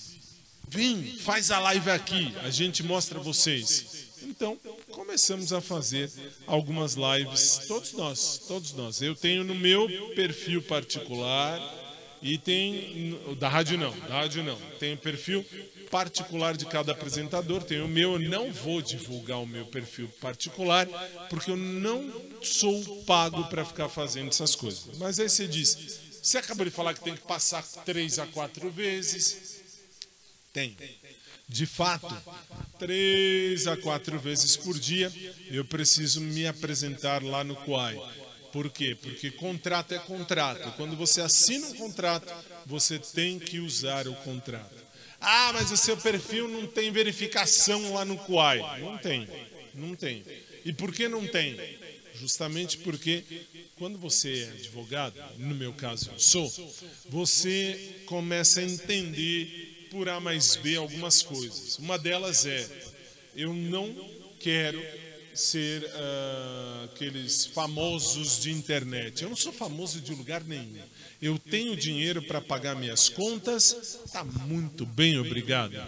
Vem, faz a live aqui, a gente mostra vocês. Então, começamos a fazer algumas lives, todos nós, todos nós. Eu tenho no meu perfil particular e tem da rádio não, da rádio não. Tem o perfil particular de cada apresentador, tem o meu, eu não vou divulgar o meu perfil particular, porque eu não sou pago para ficar fazendo essas coisas. Mas aí você diz, você acabou de falar que tem que passar três a quatro vezes. Tem. De fato, três a quatro vezes por dia eu preciso me apresentar lá no Quai. Por quê? Porque contrato é contrato. Quando você assina um contrato, você tem que usar o contrato. Ah, mas o seu perfil não tem verificação lá no Quai. Não tem. Não tem. E por que não tem? Justamente porque quando você é advogado, no meu caso eu sou, você começa a entender por A mais B algumas coisas. Uma delas é: eu não quero ser ah, aqueles famosos de internet. Eu não sou famoso de lugar nenhum. Eu tenho dinheiro para pagar minhas contas, tá muito bem, obrigado.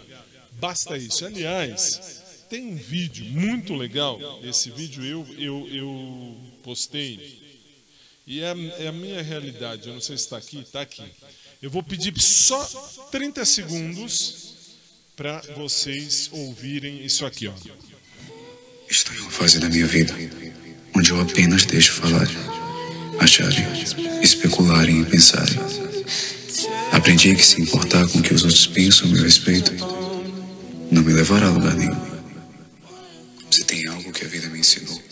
Basta isso. Aliás, tem um vídeo muito legal. Esse vídeo eu, eu, eu postei. E é, a- é a minha realidade. Eu não sei se está aqui, está aqui. Eu vou pedir só 30 segundos para vocês ouvirem isso aqui, ó. Estou em uma fase da minha vida onde eu apenas deixo falar, acharem, especularem e pensarem. Aprendi que se importar com o que os outros pensam a meu respeito não me levará a lugar nenhum. Se tem algo que a vida me ensinou,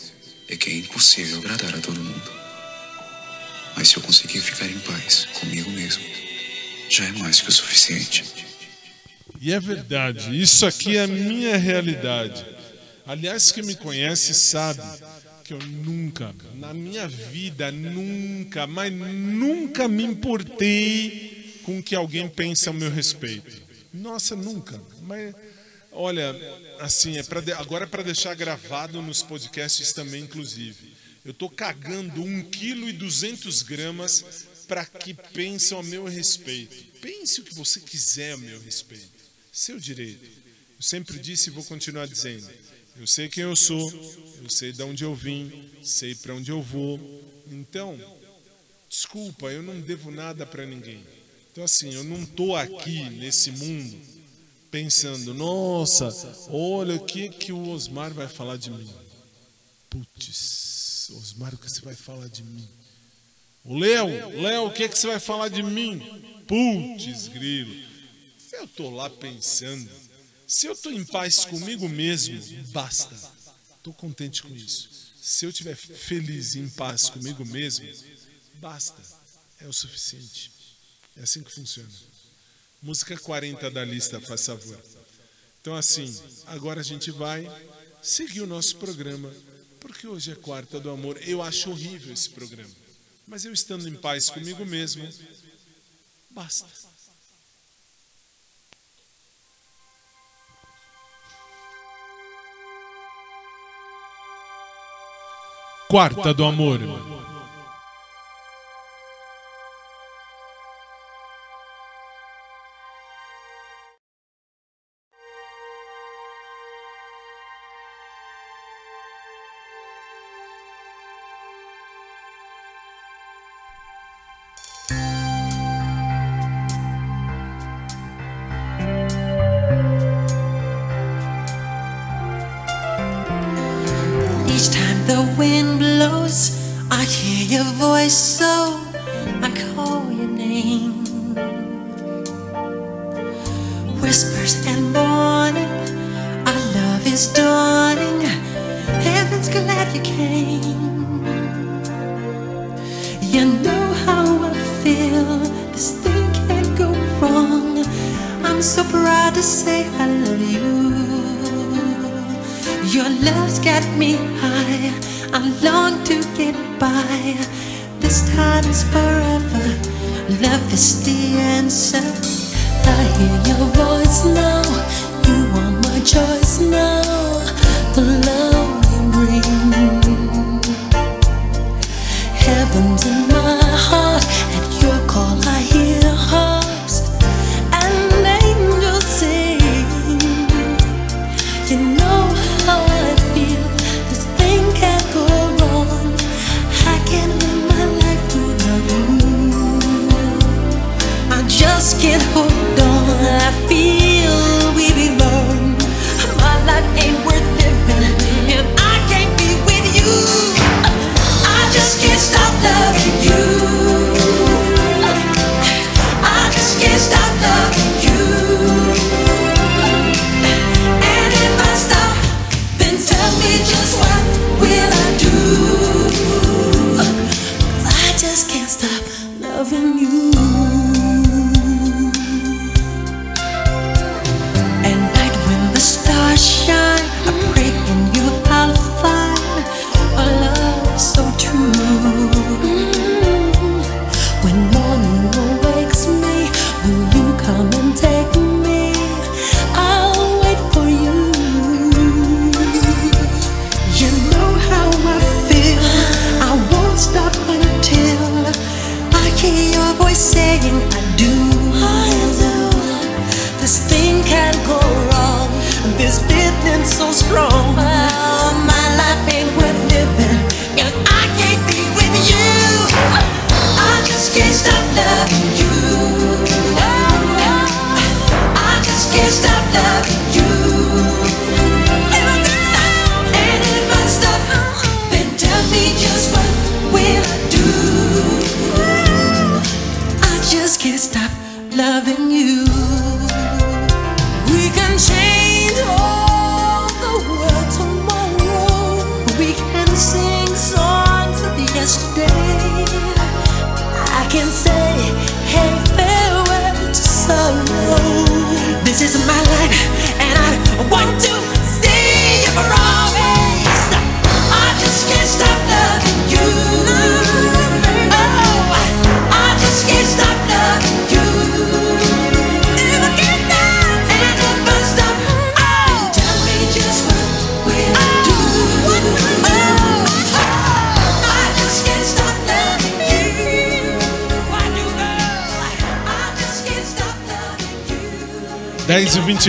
é que é impossível agradar a todo mundo. Mas se eu conseguir ficar em paz comigo mesmo, já é mais que o suficiente. E é verdade, isso aqui é a minha realidade. Aliás, quem me conhece sabe que eu nunca, na minha vida, nunca, mas nunca me importei com o que alguém pensa a meu respeito. Nossa, nunca. Mas olha, assim, é pra de- agora é para deixar gravado nos podcasts também, inclusive. Eu tô cagando 1 kg 200 gramas para que pensam a meu respeito. Pense o que você quiser a meu respeito. Seu direito. Eu sempre disse e vou continuar dizendo. Eu sei quem eu sou, eu sei de onde eu vim, sei para onde eu vou. Então, desculpa, eu não devo nada para ninguém. Então assim, eu não tô aqui nesse mundo pensando, nossa, olha o que que o Osmar vai falar de mim. Putz, Osmar, o que você vai falar de mim? O Léo, Léo, o que que você vai falar de mim? Putz, grilo. Se eu tô lá pensando, se eu tô em paz comigo mesmo, basta. Tô contente com isso. Se eu estiver feliz e em paz comigo mesmo, basta. É o suficiente. É assim que funciona. Música 40 da lista, faz favor. Então, assim, agora a gente vai seguir o nosso programa, porque hoje é quarta do amor. Eu acho horrível esse programa, mas eu estando em paz comigo mesmo, basta. Quarta do amor. Your voice, so I call your name. Whispers and morning, our love is dawning. Heaven's glad you came. You know how I feel. This thing can't go wrong. I'm so proud to say I love you. Your love's got me high. I long to get by. This time is forever. Love is the answer. I hear your voice now. You are my choice now.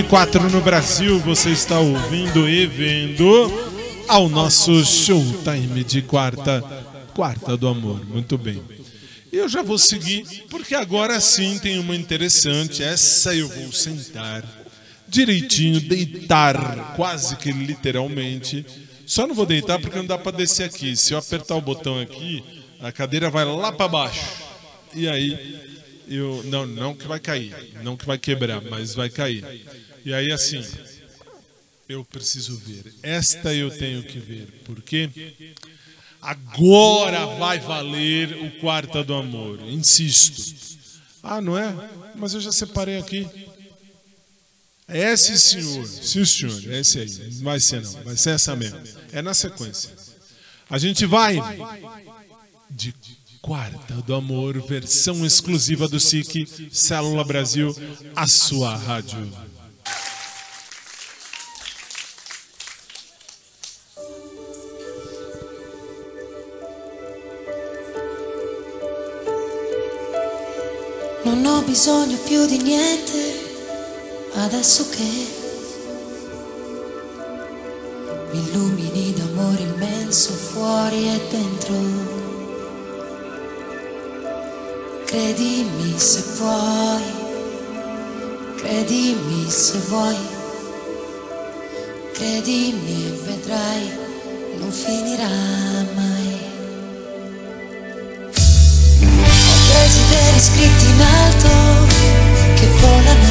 10 e 24 no Brasil, você está ouvindo e vendo ao nosso Showtime de quarta, quarta do amor. Muito bem. Eu já vou seguir, porque agora sim tem uma interessante. Essa eu vou sentar direitinho, deitar, quase que literalmente. Só não vou deitar porque não dá para descer aqui. Se eu apertar o botão aqui, a cadeira vai lá para baixo. E aí eu não, não que vai cair, não que vai quebrar, mas vai cair. E aí assim, eu preciso ver. Esta eu tenho que ver, porque agora vai valer o quarta do amor. Insisto. Ah, não é? Mas eu já separei aqui. É esse senhor, sim senhor, é esse aí. Não vai ser não, vai ser essa mesmo. É na sequência. A gente vai de Quarta do Amor, versão exclusiva do SIC, Célula Brasil, a sua rádio. Non ho bisogno più di niente adesso che mi illumini d'amore immenso fuori e dentro. Credimi se puoi, credimi se vuoi, credimi e vedrai, non finirà mai. Scritti in alto che volano,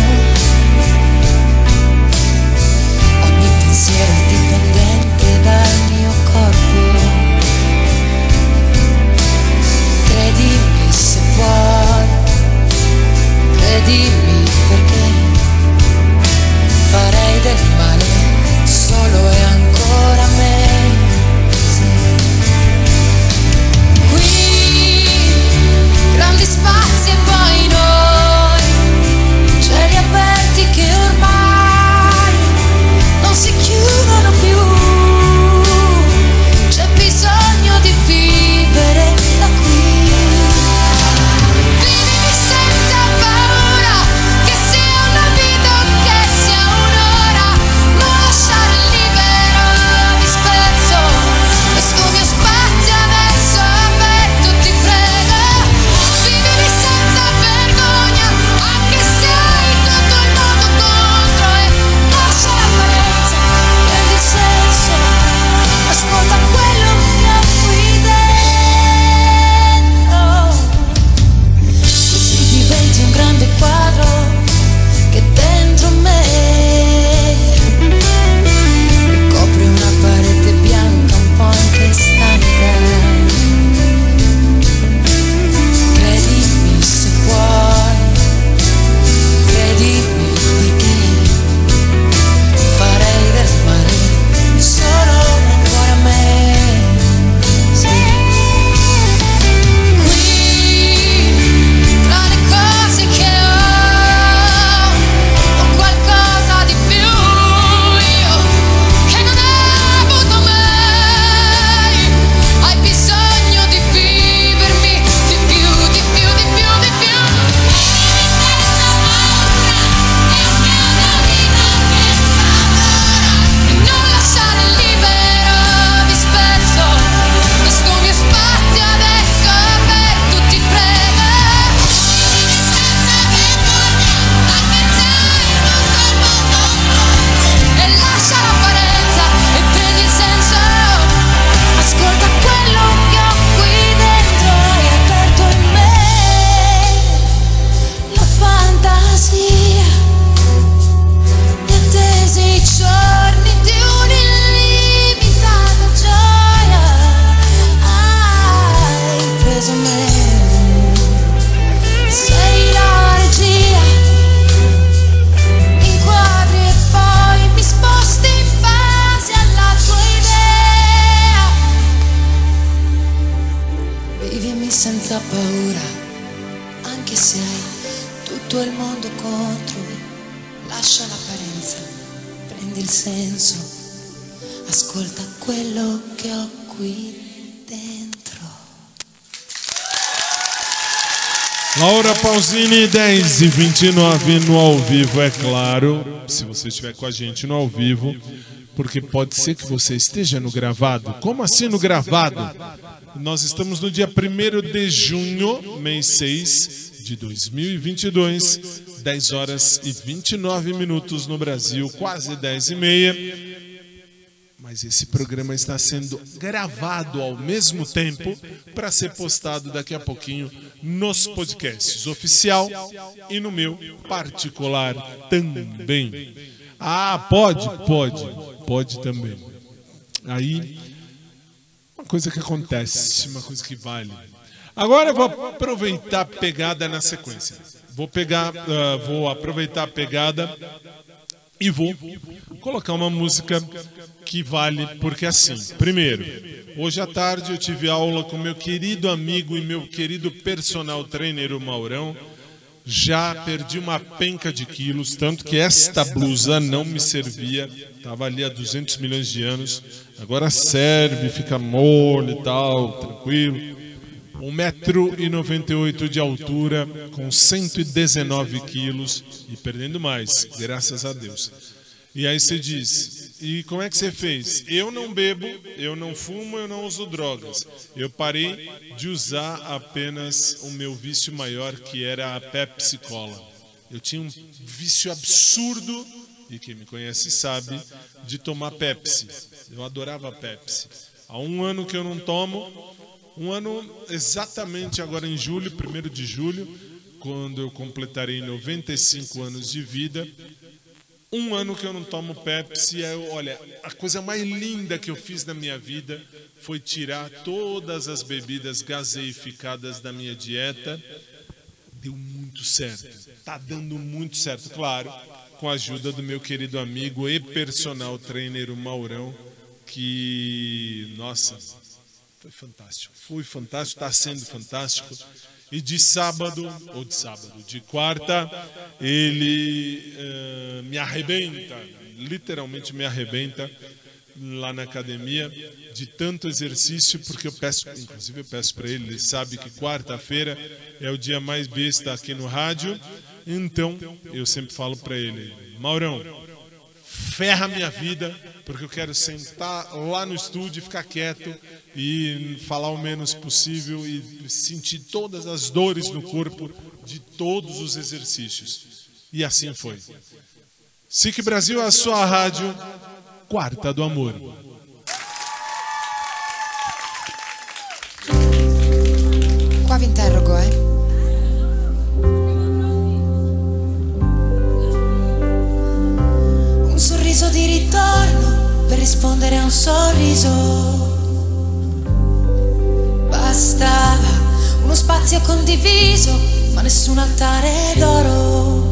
ogni pensiero è dipendente dal mio corpo. Credimi se puoi, credimi Pausini, 10 e 29 no ao vivo, é claro. Se você estiver com a gente no ao vivo, porque pode ser que você esteja no gravado. Como assim no gravado? Nós estamos no dia 1 de junho, mês 6 de 2022, 10 horas e 29 minutos no Brasil, quase 10 e meia. Mas esse programa está sendo gravado ao mesmo tempo para ser postado daqui a pouquinho nos podcasts oficial e no meu particular também. Ah, pode? Pode. Pode também. Aí, uma coisa que acontece, uma coisa que vale. Agora eu vou aproveitar a pegada na sequência. Vou pegar, ah, vou aproveitar a pegada e vou colocar uma música que vale, porque assim, primeiro, hoje à tarde eu tive aula com meu querido amigo e meu querido personal trainer, o Maurão. Já perdi uma penca de quilos, tanto que esta blusa não me servia, estava ali há 200 milhões de anos, agora serve, fica mole e tal, tranquilo. 1,98m de altura, com 119 quilos e perdendo mais, graças a Deus. E aí você diz, e como é que você fez? Eu não bebo, eu não fumo, eu não uso drogas. Eu parei de usar apenas o meu vício maior, que era a Pepsi Cola. Eu tinha um vício absurdo, e quem me conhece sabe, de tomar Pepsi. Eu adorava Pepsi. Há um ano que eu não tomo, um ano exatamente agora em julho, 1 de julho, quando eu completarei 95 anos de vida. Um ano que eu não tomo Pepsi. É, olha, a coisa mais linda que eu fiz na minha vida foi tirar todas as bebidas gaseificadas da minha dieta. Deu muito certo. Tá dando muito certo, claro, com a ajuda do meu querido amigo e personal trainer, o Maurão, que, nossa, foi fantástico. Foi fantástico, está sendo fantástico. E de sábado, ou de sábado, de quarta, ele eh, me arrebenta, literalmente me arrebenta lá na academia de tanto exercício, porque eu peço, inclusive eu peço para ele, ele sabe que quarta-feira é o dia mais besta aqui no rádio, então eu sempre falo para ele, Maurão, ferra minha vida, porque eu quero sentar lá no estúdio ficar quieto e falar o menos possível e sentir todas as dores no corpo de todos os exercícios. E assim foi. SIC Brasil, a sua rádio, quarta do amor. Qua vi interrogo, eh. Sorriso di ritorno per rispondere a un sorriso. Bastava uno spazio condiviso, ma nessun altare d'oro.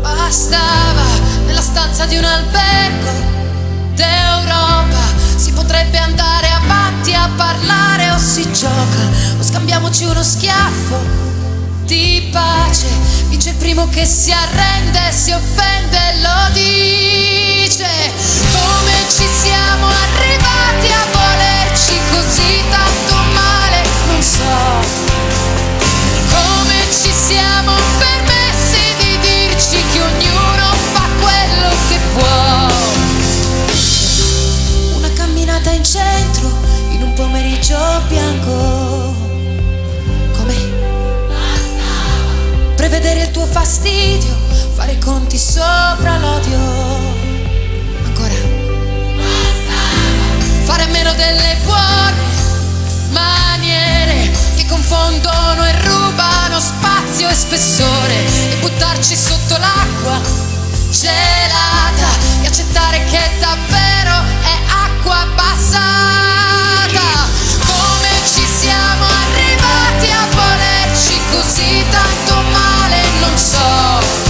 Bastava nella stanza di un albergo d'Europa. Si potrebbe andare avanti a parlare o si gioca, o scambiamoci uno schiaffo di pace. Vince il primo che si arrende, si offende e lo dice. Come ci siamo arrivati a volerci così tanto male, non so. Come ci siamo permessi di dirci che ognuno fa quello che può. Una camminata in centro in un pomeriggio bianco. Prevedere il tuo fastidio, fare i conti sopra l'odio. Ancora. Fare a meno delle buone maniere che confondono e rubano spazio e spessore e buttarci sotto l'acqua gelata e accettare che davvero è acqua passata. Come ci siamo arrivati a volerci così male, non so.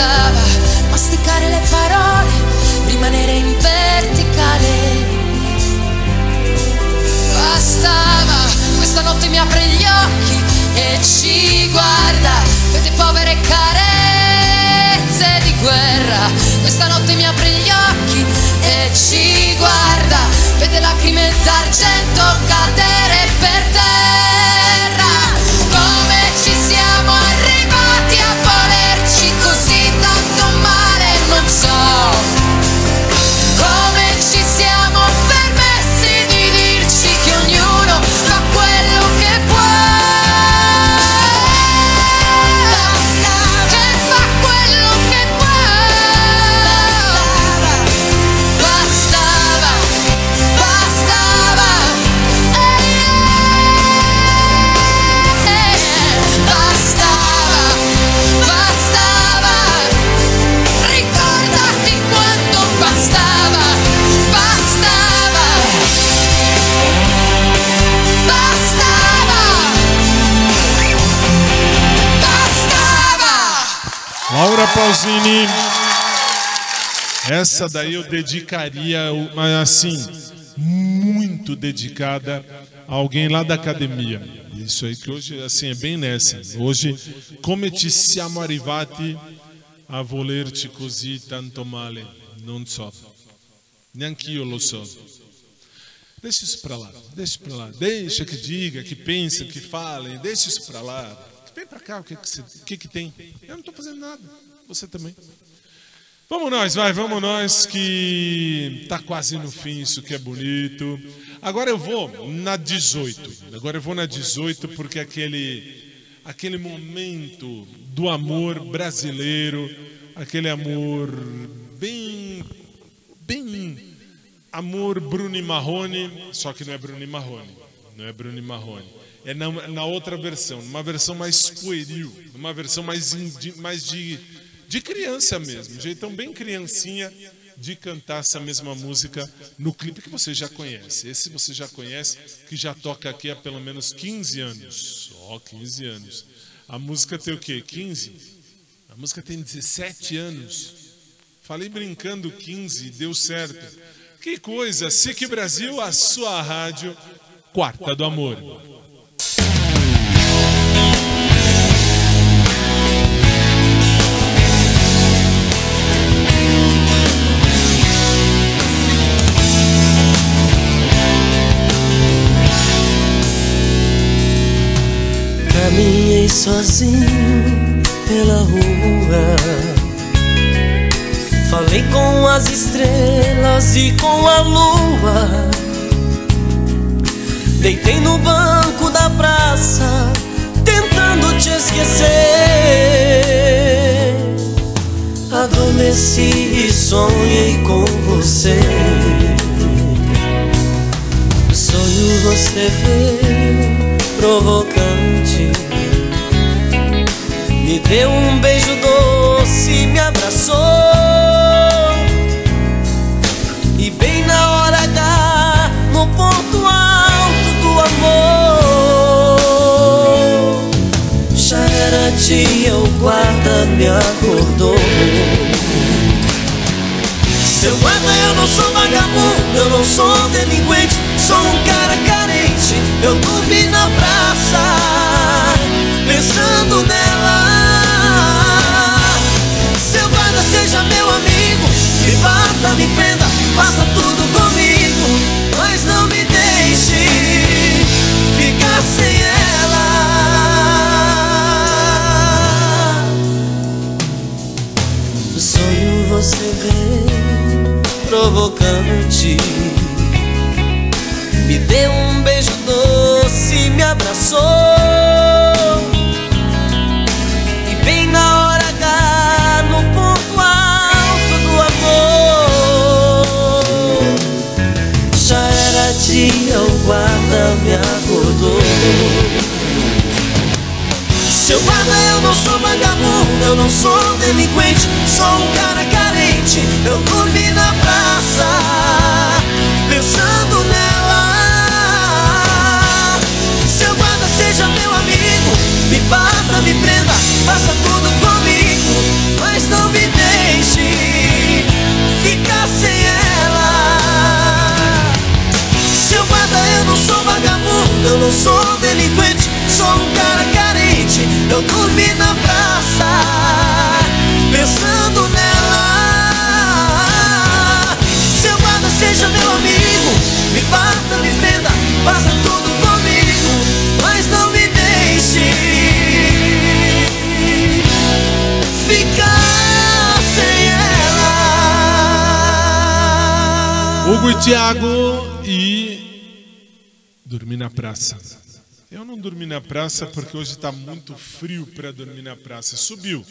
bastava masticare le parole, rimanere in verticale. Bastava, questa notte mi apre gli occhi e ci guarda, vede povere carezze di guerra. Questa notte mi apre gli occhi e ci guarda, vede lacrime d'argento cadere per Essa daí eu dedicaria, assim, muito dedicada a alguém lá da academia. Isso aí que hoje, assim, é bem nessa. Hoje, come ci siamo arrivati a volerci così tanto male? Non so. Neanch'io lo so. Deixa isso pra lá, deixa pra lá. Deixa que diga, que pense, que falem, deixa isso pra lá. Vem pra cá, o que que, você- o que, que tem? Eu não tô fazendo nada, você também. Vamos nós, vai, vamos nós, que tá quase no fim, isso que é bonito. Agora eu vou na 18. Agora eu vou na 18 porque aquele aquele momento do amor brasileiro, aquele amor bem bem amor Bruno e Marrone, só que não é Bruno e Marrone, não é Bruno e Marrone. É na, na outra versão, numa versão mais pueril, numa versão mais, mais de, de criança mesmo, jeitão bem criancinha de cantar essa mesma música no clipe que você já conhece. Esse você já conhece, que já toca aqui há pelo menos 15 anos. Ó, 15 anos. A música tem o quê? 15? A música tem 17 anos. Falei brincando 15, deu certo. Que coisa, SIC Brasil, a sua rádio, quarta do amor. Caminhei sozinho pela rua. Falei com as estrelas e com a lua. Deitei no banco da praça, tentando te esquecer. Adormeci e sonhei com você. Sonho você veio provocante. Me deu um beijo doce, me abraçou. E bem na hora H, no ponto alto do amor, já era dia, o guarda me acordou. Seu guarda, eu não sou vagabundo, eu não sou delinquente, sou um cara carente. Eu dormi na praça, pensando nela. Seu guarda, seja meu amigo, me bata, me prenda, faça tudo comigo, mas não me deixe ficar sem ela. Sonho você vem provocante. Me deu um beijo doce, me abraçou. E bem na hora H, no ponto alto do amor, já era dia, o guarda me acordou. Seu guarda, eu não sou vagabundo, eu não sou delinquente, sou um cara carente. Eu Eu não sou delinquente, sou um cara carente. Eu dormi na praça, pensando nela. Seu guarda seja meu amigo, me bata, me prenda, faça tudo comigo, mas não me deixe ficar sem ela. Hugo e Thiago praça. Eu não dormi na praça porque hoje está muito frio para dormir na praça. Subiu,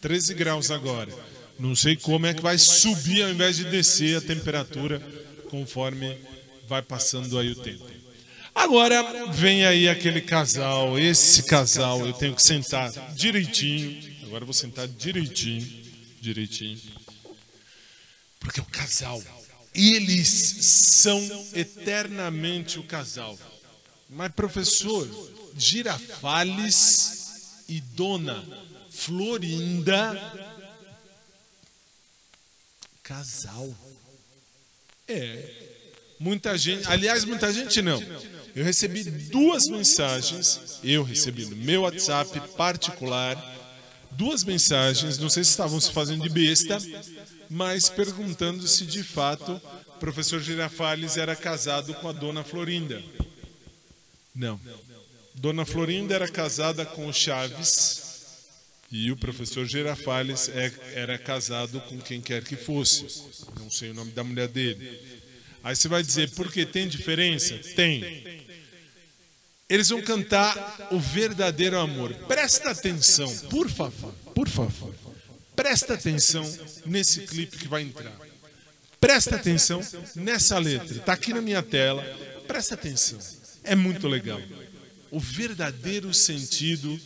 13 graus agora. Não sei como é que vai subir ao invés de descer a temperatura conforme vai passando aí o tempo. Agora vem aí aquele casal, esse casal, eu tenho que sentar direitinho. Agora eu vou sentar direitinho, direitinho. Porque o casal, eles são eternamente o casal. Mas professor, Girafales e Dona Florinda casal. É. Muita gente, aliás, muita gente não. Eu recebi duas mensagens, eu recebi no meu WhatsApp particular, duas mensagens, não sei se estavam se fazendo de besta, mas perguntando se de fato o professor Girafales era casado com a dona Florinda. Não. Dona Florinda era casada com o Chaves e o professor Girafales é, era casado com quem quer que fosse. Não sei o nome da mulher dele. Aí você vai dizer, por que tem diferença? Tem. Eles vão cantar o verdadeiro amor. Presta atenção, por favor, por favor. Presta atenção nesse clipe que vai entrar. Presta atenção nessa letra. Está aqui na minha tela. Presta atenção. É muito legal. O verdadeiro sentido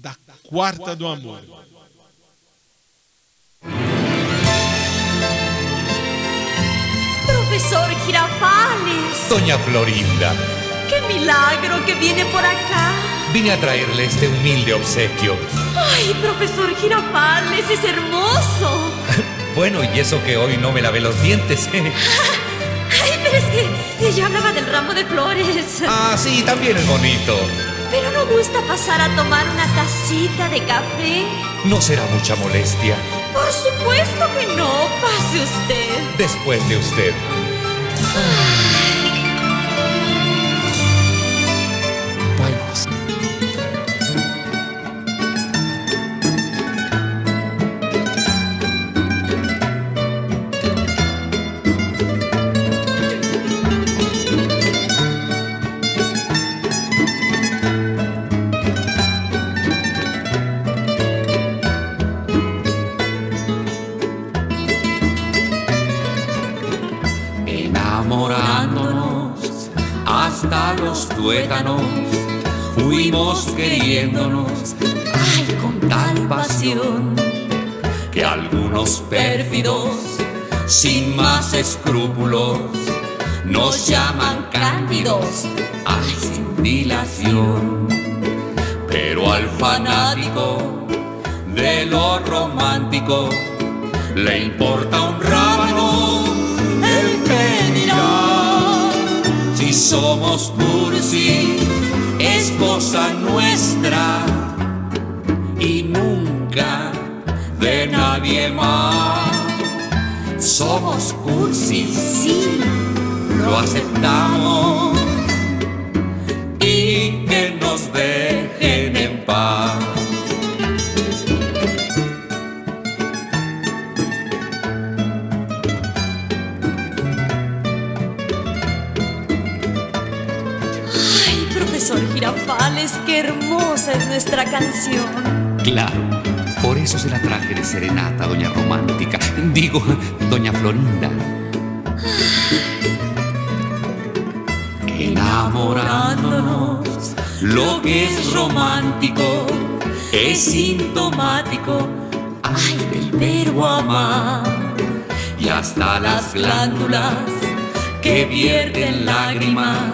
da quarta do amor. Profesor Girafales, Doña Florinda, qué milagro que viene por acá. vine a traerle este humilde obsequio. Ay, profesor Girafales, es hermoso. Bueno, y eso que hoy no me lavé los dientes. ¿eh? Ay, pero es que yo hablaba del ramo de flores. ah, sí, también es bonito. Pero no gusta pasar a tomar una tacita de café. No será mucha molestia. Por supuesto que no. Pase usted. Después de usted. Tuétanos, fuimos queriéndonos, ay, con tal pasión, que algunos pérfidos, sin más escrúpulos, nos llaman cándidos, ay, sin dilación. Pero al fanático de lo romántico le importa un rábano somos cursi, es cosa nuestra y nunca de nadie más. Somos cursis, sí, lo aceptamos nuestra canción. Claro, por eso se la traje de serenata, doña Romántica. Digo, doña Florinda. Enamorándonos, lo que es romántico es sintomático, ay, del verbo amar. Y hasta las glándulas que vierten lágrimas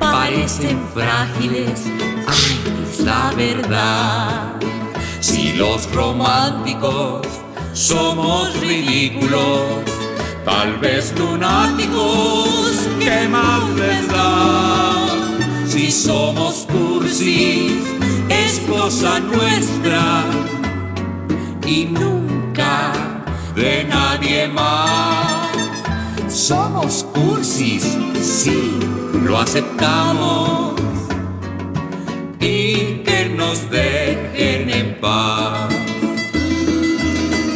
parecen frágiles, ay, la verdad. Si los románticos somos ridículos, tal vez lunáticos, qué más les. Si somos cursis, es cosa nuestra y nunca de nadie más. Somos cursis, sí, lo aceptamos y que nos dejen en paz.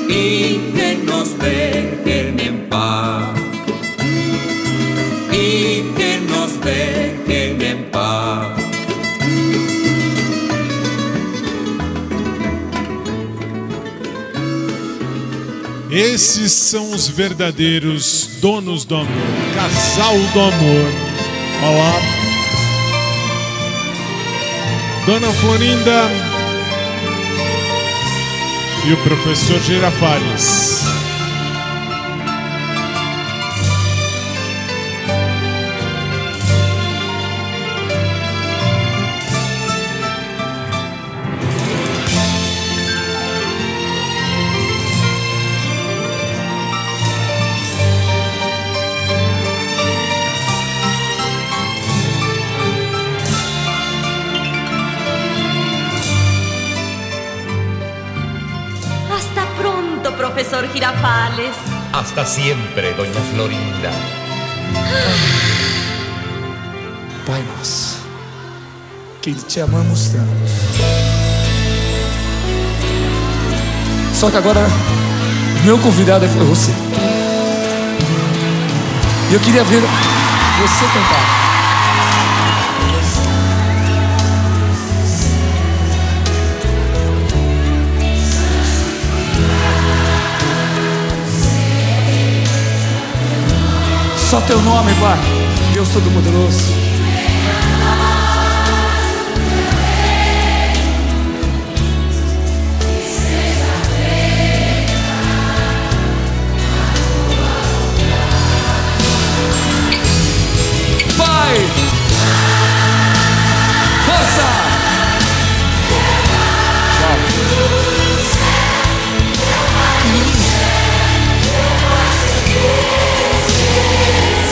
Y que nos dejen en paz. Y que nos dejen en paz. Esses são os verdadeiros donos do amor, casal do amor. Olá. Dona Florinda e o professor Girafales. Profesor Girafales. Hasta siempre, doña Florinda. Pai nosso, que te amamos tanto. Só que agora, meu convidado é você. E eu queria ver você cantar. Só teu nome, Pai. Deus Todo-Poderoso. Pai!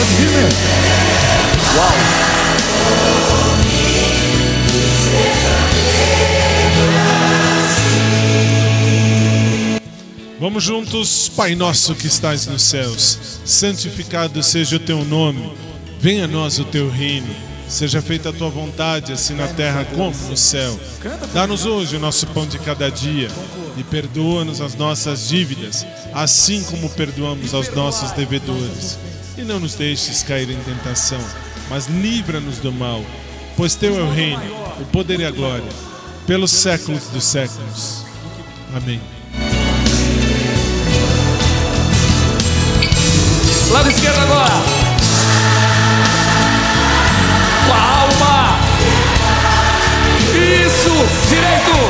Pode vir mesmo. Uau! Vamos juntos, Pai nosso que estás nos céus, santificado seja o teu nome, venha a nós o teu reino, seja feita a tua vontade, assim na terra como no céu. Dá-nos hoje o nosso pão de cada dia e perdoa-nos as nossas dívidas, assim como perdoamos aos nossos devedores. E não nos deixes cair em tentação, mas livra-nos do mal, pois teu é o reino, o poder e a glória, pelos séculos dos séculos. Amém. Lado esquerdo agora. Com a alma. Isso. Direito.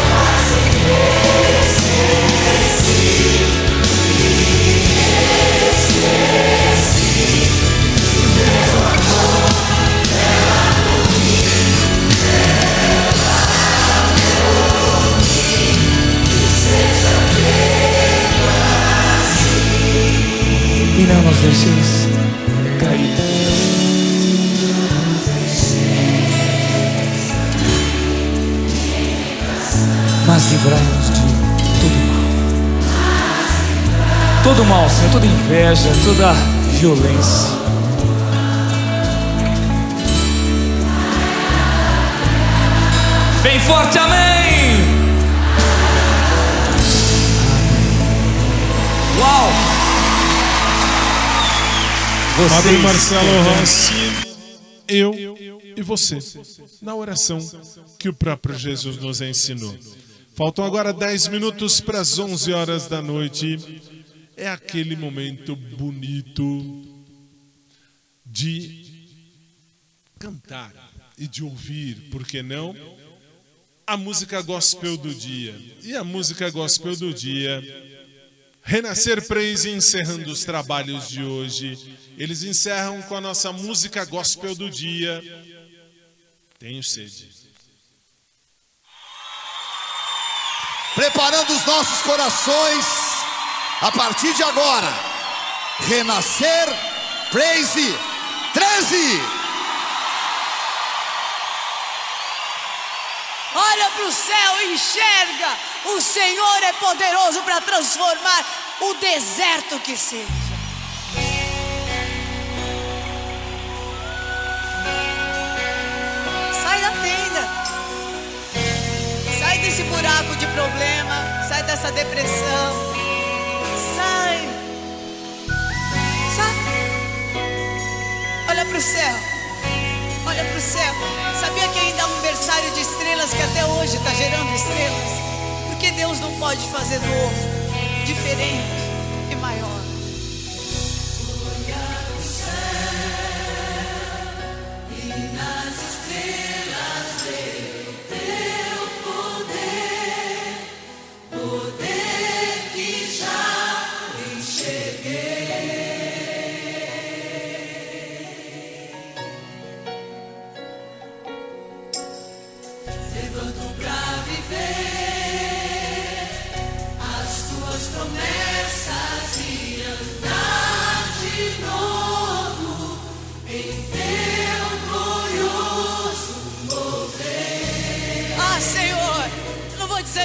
Cair. Mas livrai-nos de todo mal. Todo mal, Senhor, toda inveja, toda violência. Bem forte, amém! Uau! Padre Marcelo. Rossi, eu e você, na oração que o próprio Jesus nos ensinou. Faltam agora 10 minutos para as 11 horas da noite. É aquele momento bonito de cantar e de ouvir, por que não? A música gospel do dia. E a música gospel do dia, Renascer Praise encerrando os trabalhos de hoje. Eles encerram com a nossa música gospel do dia. Tenho sede. Preparando os nossos corações a partir de agora. Renascer Praise 13. Olha para o céu e enxerga. O Senhor é poderoso para transformar o deserto que seja. Sai desse buraco de problema. Sai dessa depressão. Sai. Sai. Olha para o céu. Olha para o céu. Sabia que ainda há um berçário de estrelas que até hoje está gerando estrelas? Porque Deus não pode fazer novo, diferente e maior. E nas estrelas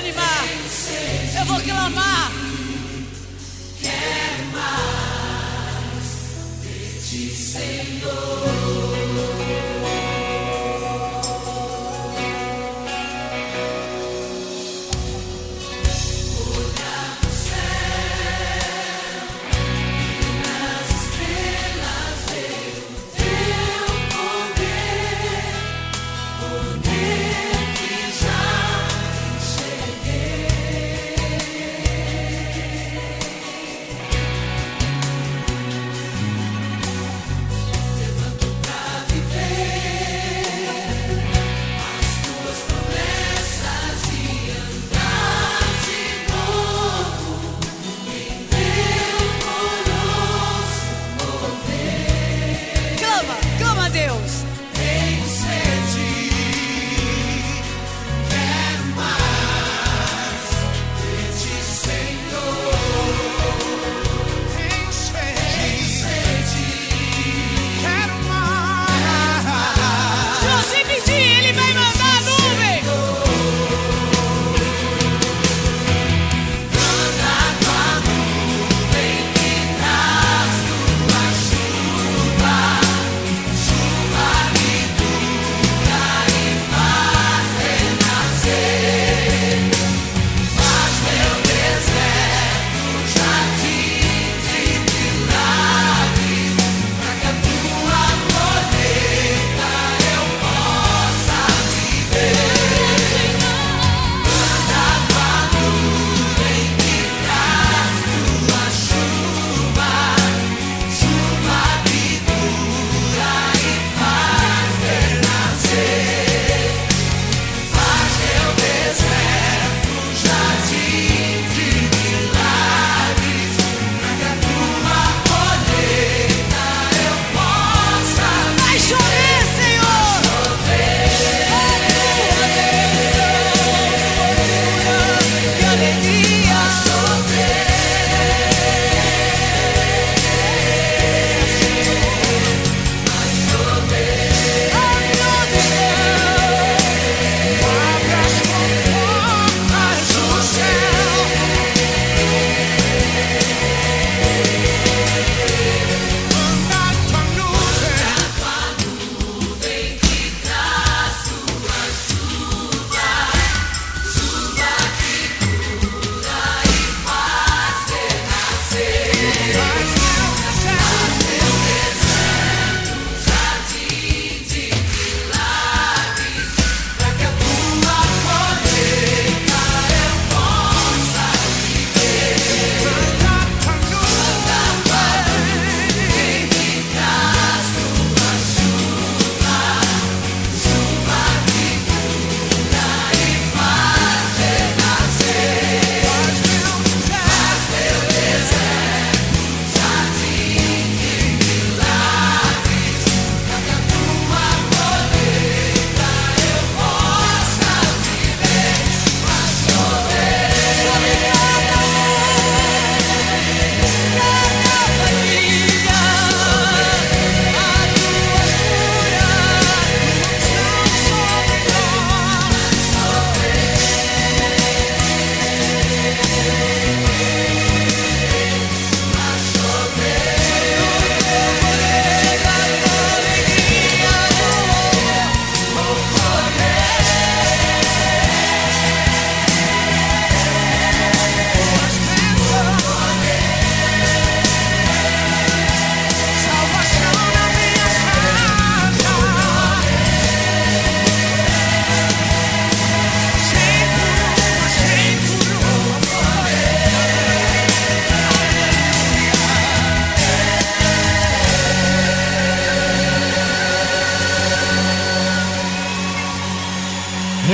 desanimar. Eu vou clamar. Quer mais de ti, Senhor.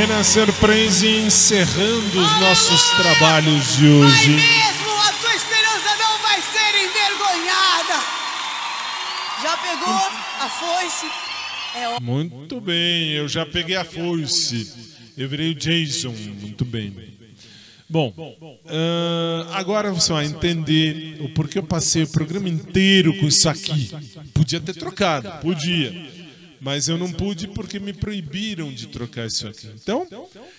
Renascer Praise encerrando os nossos trabalhos de hoje. Mesmo a tua esperança não vai ser envergonhada. Já pegou a foice? É Muito bem, eu já peguei a foice. Eu virei o Jason, muito bem. Bom, ah, agora você vai entender o porquê eu passei o programa inteiro com isso aqui. Podia ter trocado, podia. Mas eu não pude porque me proibiram de trocar isso aqui. Então,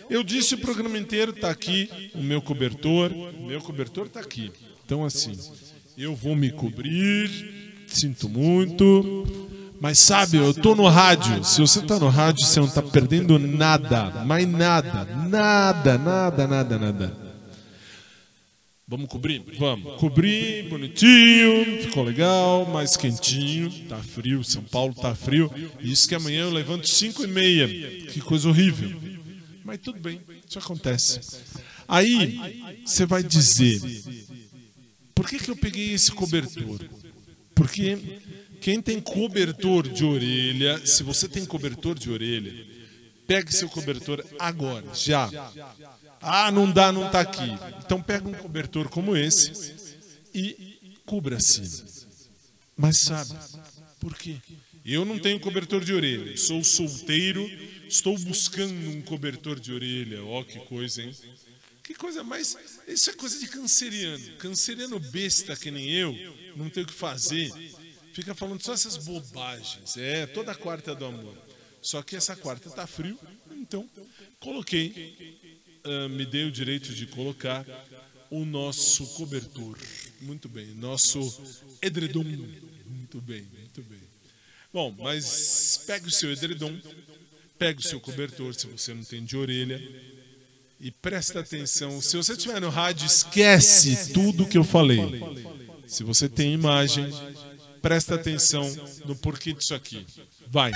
eu disse o programa inteiro, tá aqui o meu cobertor. Meu cobertor tá aqui. Então, assim, eu vou me cobrir, sinto muito. Mas sabe, eu tô no rádio. Se você tá no rádio, você não tá perdendo nada. Mais nada. Nada, nada, nada, nada. Vamos cobrir? Vamos. Cobrir, bonitinho, ficou legal, mais quentinho. Tá frio, São Paulo tá frio. Isso que amanhã eu levanto 5 e meia. Que coisa horrível. Mas tudo bem, isso acontece. Aí, você vai dizer, por que, que eu peguei esse cobertor? Porque quem tem cobertor de orelha, se você tem cobertor de orelha, pegue seu cobertor agora, já. Ah, não dá, não tá aqui. Então pega um cobertor como esse e cubra-se. Mas sabe por quê? Eu não tenho cobertor de orelha. Sou solteiro, estou buscando um cobertor de orelha. Ó, que coisa, hein? Que coisa mais. Isso é coisa de canceriano. Canceriano besta que nem eu, não tem o que fazer. Fica falando só essas bobagens. É, toda quarta do amor. Só que essa quarta tá frio, então coloquei, ah, me dei o direito de colocar o nosso cobertor. Muito bem, nosso edredom. Muito bem, muito bem. Bom, mas pegue o seu edredom, pegue o seu cobertor, se você não tem de orelha, e presta atenção. Se você estiver no rádio, esquece tudo que eu falei. Se você tem imagem, presta atenção no porquê disso aqui. Vai.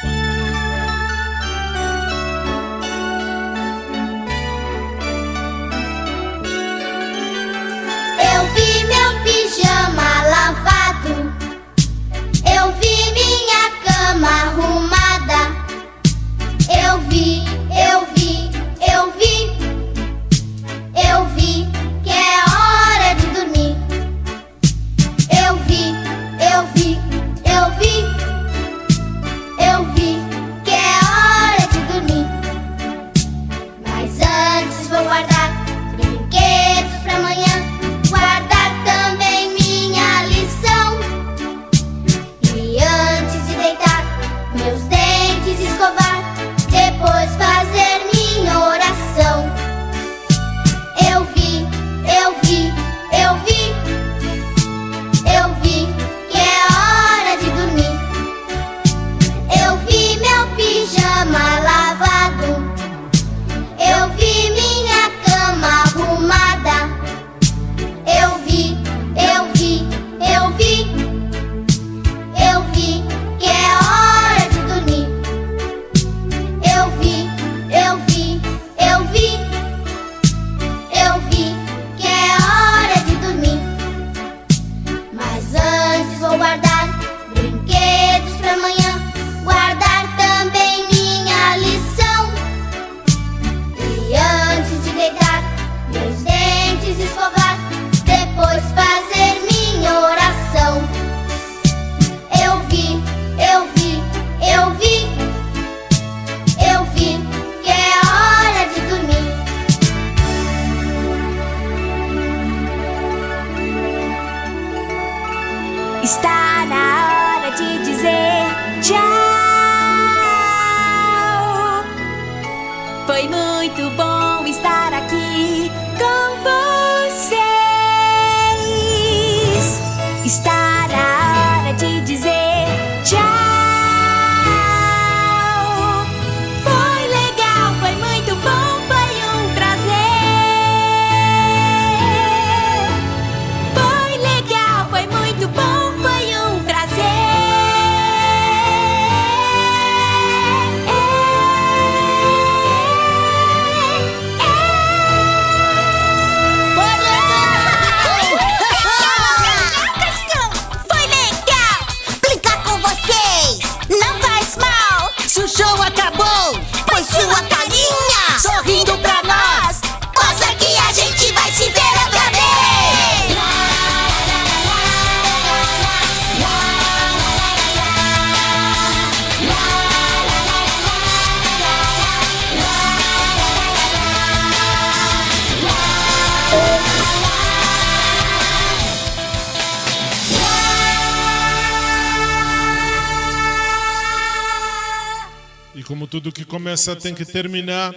Começa tem que terminar,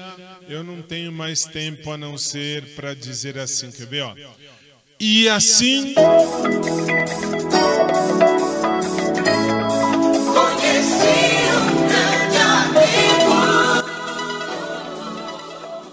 eu não tenho mais tempo a não ser para dizer assim, quer ver, ó? E assim.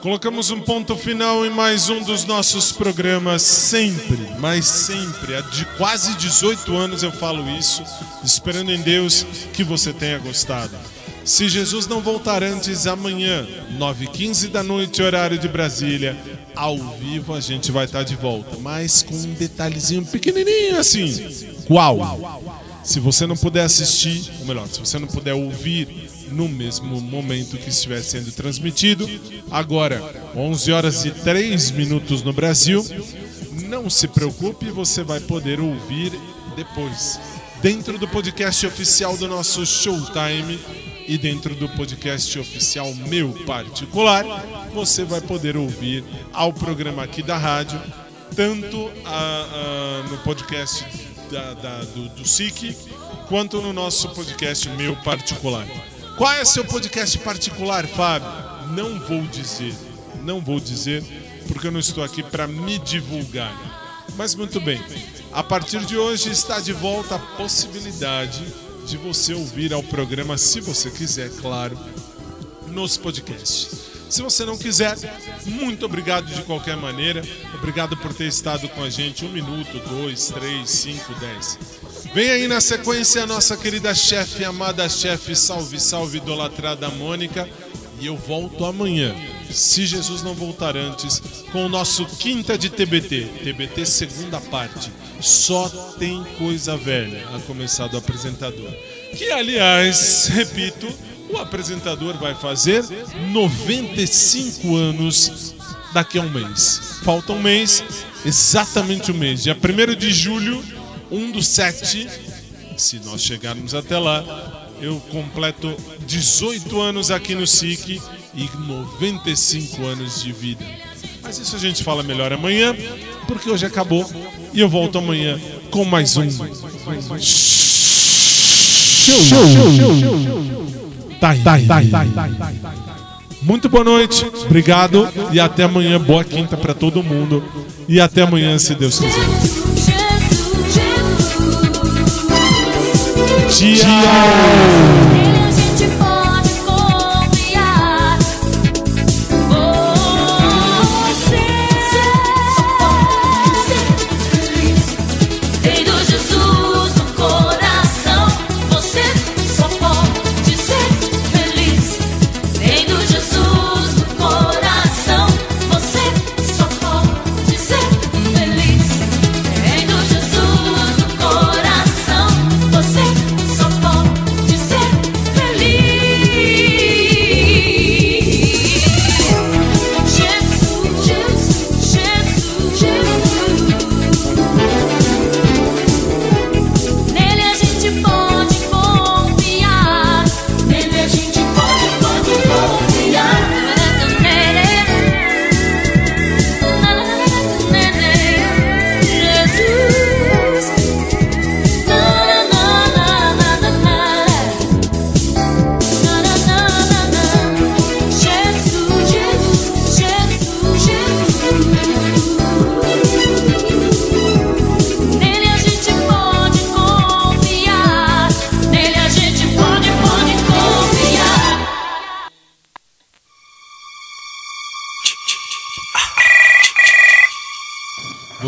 Colocamos um ponto final em mais um dos nossos programas, sempre, mas sempre, há de quase 18 anos eu falo isso, esperando em Deus que você tenha gostado. Se Jesus não voltar antes, amanhã, 9h15 da noite, horário de Brasília, ao vivo a gente vai estar de volta, mas com um detalhezinho pequenininho assim. Qual? Se você não puder assistir, ou melhor, se você não puder ouvir no mesmo momento que estiver sendo transmitido, agora, 11 horas e 3 minutos no Brasil, não se preocupe, você vai poder ouvir depois, dentro do podcast oficial do nosso Showtime e dentro do podcast oficial meu particular, você vai poder ouvir ao programa aqui da rádio, tanto a- a- no podcast da- da- do, do SIC, quanto no nosso podcast meu particular. Qual é seu podcast particular, Fábio? Não vou dizer, não vou dizer, porque eu não estou aqui para me divulgar. Mas muito bem, a partir de hoje está de volta a possibilidade de você ouvir ao programa, se você quiser, claro, nos podcasts. Se você não quiser, muito obrigado de qualquer maneira. Obrigado por ter estado com a gente um minuto, dois, três, cinco, dez. Vem aí na sequência a nossa querida chefe, amada chefe, salve, salve, idolatrada Mônica. E eu volto amanhã, se Jesus não voltar antes, com o nosso quinta de TBT, TBT segunda parte. Só tem coisa velha, a começar do apresentador. Que, aliás, repito, o apresentador vai fazer 95 anos daqui a um mês. Falta um mês, exatamente um mês. Dia 1 de julho, 1 do 7, se nós chegarmos até lá, eu completo 18 anos aqui no SIC e 95 anos de vida. Mas isso a gente fala melhor amanhã, porque hoje acabou e eu volto amanhã com mais um. Tá aí, tá aí, tá aí, tá aí. Muito boa noite, obrigado e até amanhã. Boa quinta pra todo mundo e até amanhã, se Deus quiser. Tchau.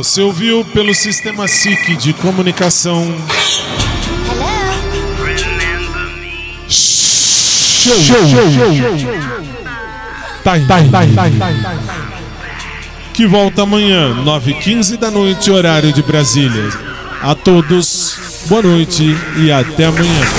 Você ouviu pelo sistema SIC de comunicação. Aí, tá aí, tá aí, tá aí. Que volta amanhã, 9h15 da noite, horário de Brasília. A todos, boa noite e até amanhã.